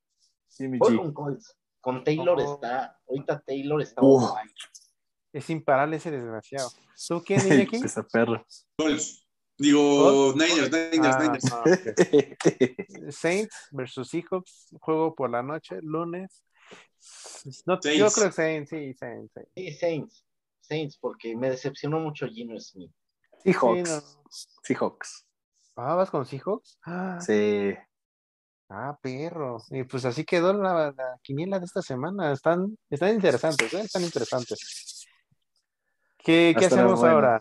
Speaker 2: Jimmy G.
Speaker 5: con Colts. Con Taylor está, ahorita Taylor está.
Speaker 4: Es imparable ese desgraciado. ¿Tú quién, Iñaki?
Speaker 2: Esa perra.
Speaker 3: Digo, Niners, Niners,
Speaker 4: Ah,
Speaker 3: Niners.
Speaker 4: ah. Saints versus Seahawks, juego por la noche, lunes. No, yo creo que Saints, sí, Saints. Saints.
Speaker 5: Sí, Saints. Saints, porque me decepcionó mucho Gino Smith.
Speaker 2: Seahawks.
Speaker 4: Sí, no.
Speaker 2: Seahawks.
Speaker 4: Ah, ¿vas con Seahawks? Ah,
Speaker 2: Sí.
Speaker 4: ah, perro. Y pues así quedó la, la quiniela de esta semana. Están, están interesantes, ¿eh? Están interesantes. ¿Qué, hacemos ahora?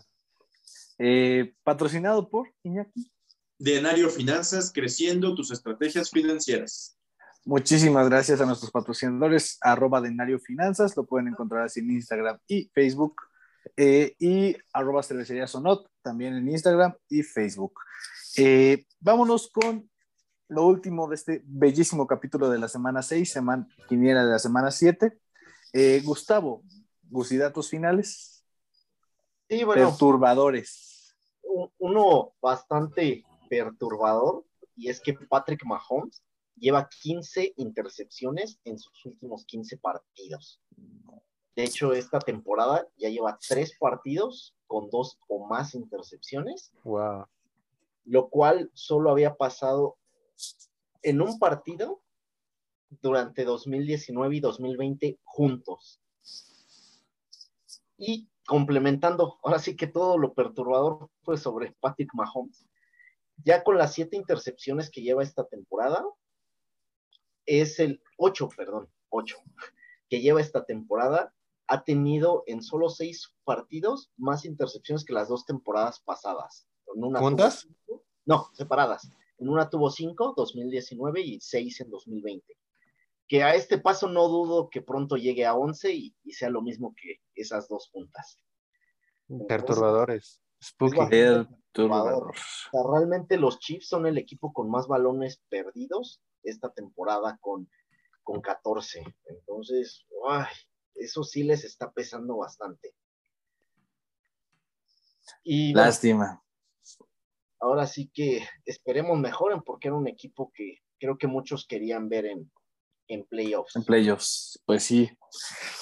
Speaker 2: Eh, patrocinado por Iñaki.
Speaker 3: Denario Finanzas, creciendo tus estrategias financieras.
Speaker 2: Muchísimas gracias a nuestros patrocinadores, arroba Denario Finanzas, lo pueden encontrar así en Instagram y Facebook, eh, y arroba cervecería Sonot, también en Instagram y Facebook. Eh, vámonos con lo último de este bellísimo capítulo de la semana 6, semana quiniela de la semana 7. Eh, Gustavo, datos finales,
Speaker 5: Sí, bueno,
Speaker 2: perturbadores.
Speaker 5: un- uno bastante perturbador y es que Patrick Mahomes lleva 15 intercepciones en sus últimos 15 partidos. De hecho, esta temporada ya lleva tres partidos con dos o más intercepciones,
Speaker 4: Wow.
Speaker 5: lo cual solo había pasado en un partido durante 2019 y 2020 juntos. Y complementando, ahora sí que todo lo perturbador fue sobre Patrick Mahomes. Ya con las siete intercepciones que lleva esta temporada, es el ocho, perdón, ocho, que lleva esta temporada, ha tenido en solo seis partidos más intercepciones que las dos temporadas pasadas. En una no, separadas. En una tuvo cinco, 2019 y seis en 2020. Que a este paso no dudo que pronto llegue a 11 y, y sea lo mismo que esas dos juntas.
Speaker 4: Perturbadores. Spooky.
Speaker 2: Perturbador.
Speaker 5: O sea, realmente los Chiefs son el equipo con más balones perdidos esta temporada con, con 14. Entonces, ay, eso sí les está pesando bastante. Y bueno,
Speaker 2: Lástima.
Speaker 5: ahora sí que esperemos mejoren porque era un equipo que creo que muchos querían ver en, en playoffs.
Speaker 2: En playoffs, pues sí.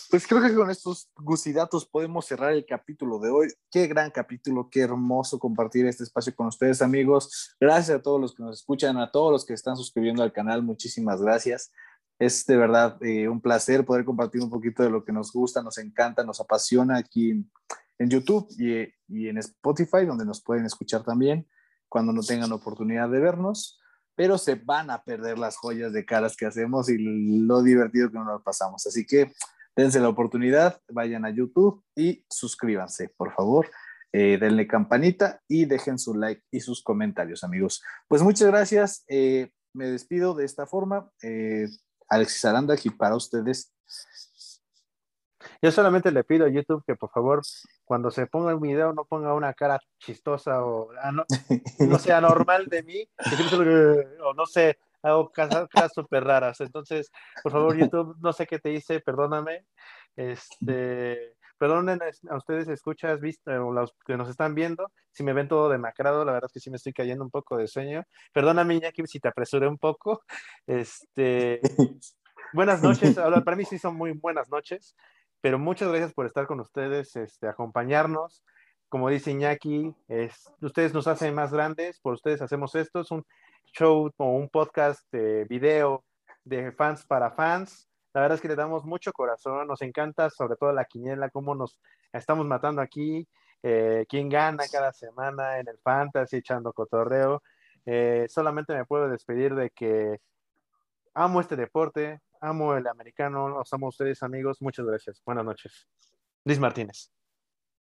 Speaker 2: Pues creo que con estos gusidatos podemos cerrar el capítulo de hoy. Qué gran capítulo, qué hermoso compartir este espacio con ustedes, amigos. Gracias a todos los que nos escuchan, a todos los que están suscribiendo al canal, muchísimas gracias. Es de verdad eh, un placer poder compartir un poquito de lo que nos gusta, nos encanta, nos apasiona aquí en, YouTube y, y en Spotify, donde nos pueden escuchar también cuando no tengan oportunidad de vernos pero se van a perder las joyas de caras que hacemos y lo divertido que nos pasamos. Así que dense la oportunidad, vayan a YouTube y suscríbanse, por favor. Eh, denle campanita y dejen su like y sus comentarios, amigos. Pues muchas gracias. Eh, me despido de esta forma. Eh, Alexis Aranda, aquí para ustedes.
Speaker 4: Yo solamente le pido a YouTube que por favor, cuando se ponga el video, no ponga una cara chistosa o ah, no, no sea normal de mí, que solo, o no sé, hago caras, súper raras. Entonces, por favor, YouTube, no sé qué te hice, perdóname. Este, perdonen a ustedes, escuchas, viste, o los que nos están viendo, si me ven todo demacrado, la verdad es que sí me estoy cayendo un poco de sueño. Perdóname, Iñaki, si te apresuré un poco. Este, buenas noches. Ahora, para mí sí son muy buenas noches, pero muchas gracias por estar con ustedes, este, acompañarnos. Como dice Iñaki, es, ustedes nos hacen más grandes, por ustedes hacemos esto. Es un show o un podcast de video de fans para fans. La verdad es que le damos mucho corazón, nos encanta sobre todo la quiniela, cómo nos estamos matando aquí, eh, quién gana cada semana en el fantasy, echando cotorreo. Eh, solamente me puedo despedir de que amo este deporte, amo el americano, los amo a ustedes amigos, muchas gracias, buenas noches. Luis Martínez.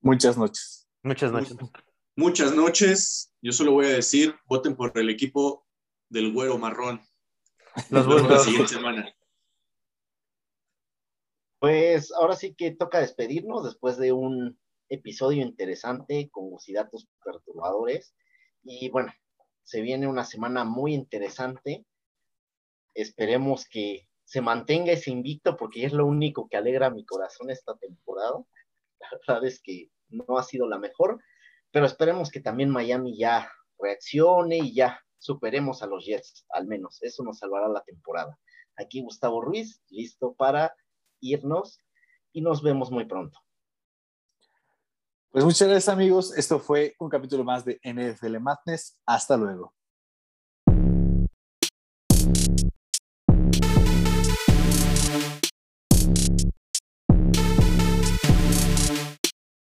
Speaker 2: Muchas noches.
Speaker 4: Muchas noches.
Speaker 3: Muchas noches. Yo solo voy a decir, voten por el equipo del güero marrón.
Speaker 4: Nos vemos la
Speaker 3: siguiente semana.
Speaker 5: Pues ahora sí que toca despedirnos después de un episodio interesante con datos perturbadores. Y bueno, se viene una semana muy interesante. Esperemos que se mantenga ese invicto porque es lo único que alegra mi corazón esta temporada. La verdad es que no ha sido la mejor, pero esperemos que también Miami ya reaccione y ya superemos a los Jets, al menos. Eso nos salvará la temporada. Aquí Gustavo Ruiz, listo para irnos y nos vemos muy pronto.
Speaker 2: Pues muchas gracias amigos. Esto fue un capítulo más de NFL Madness. Hasta luego.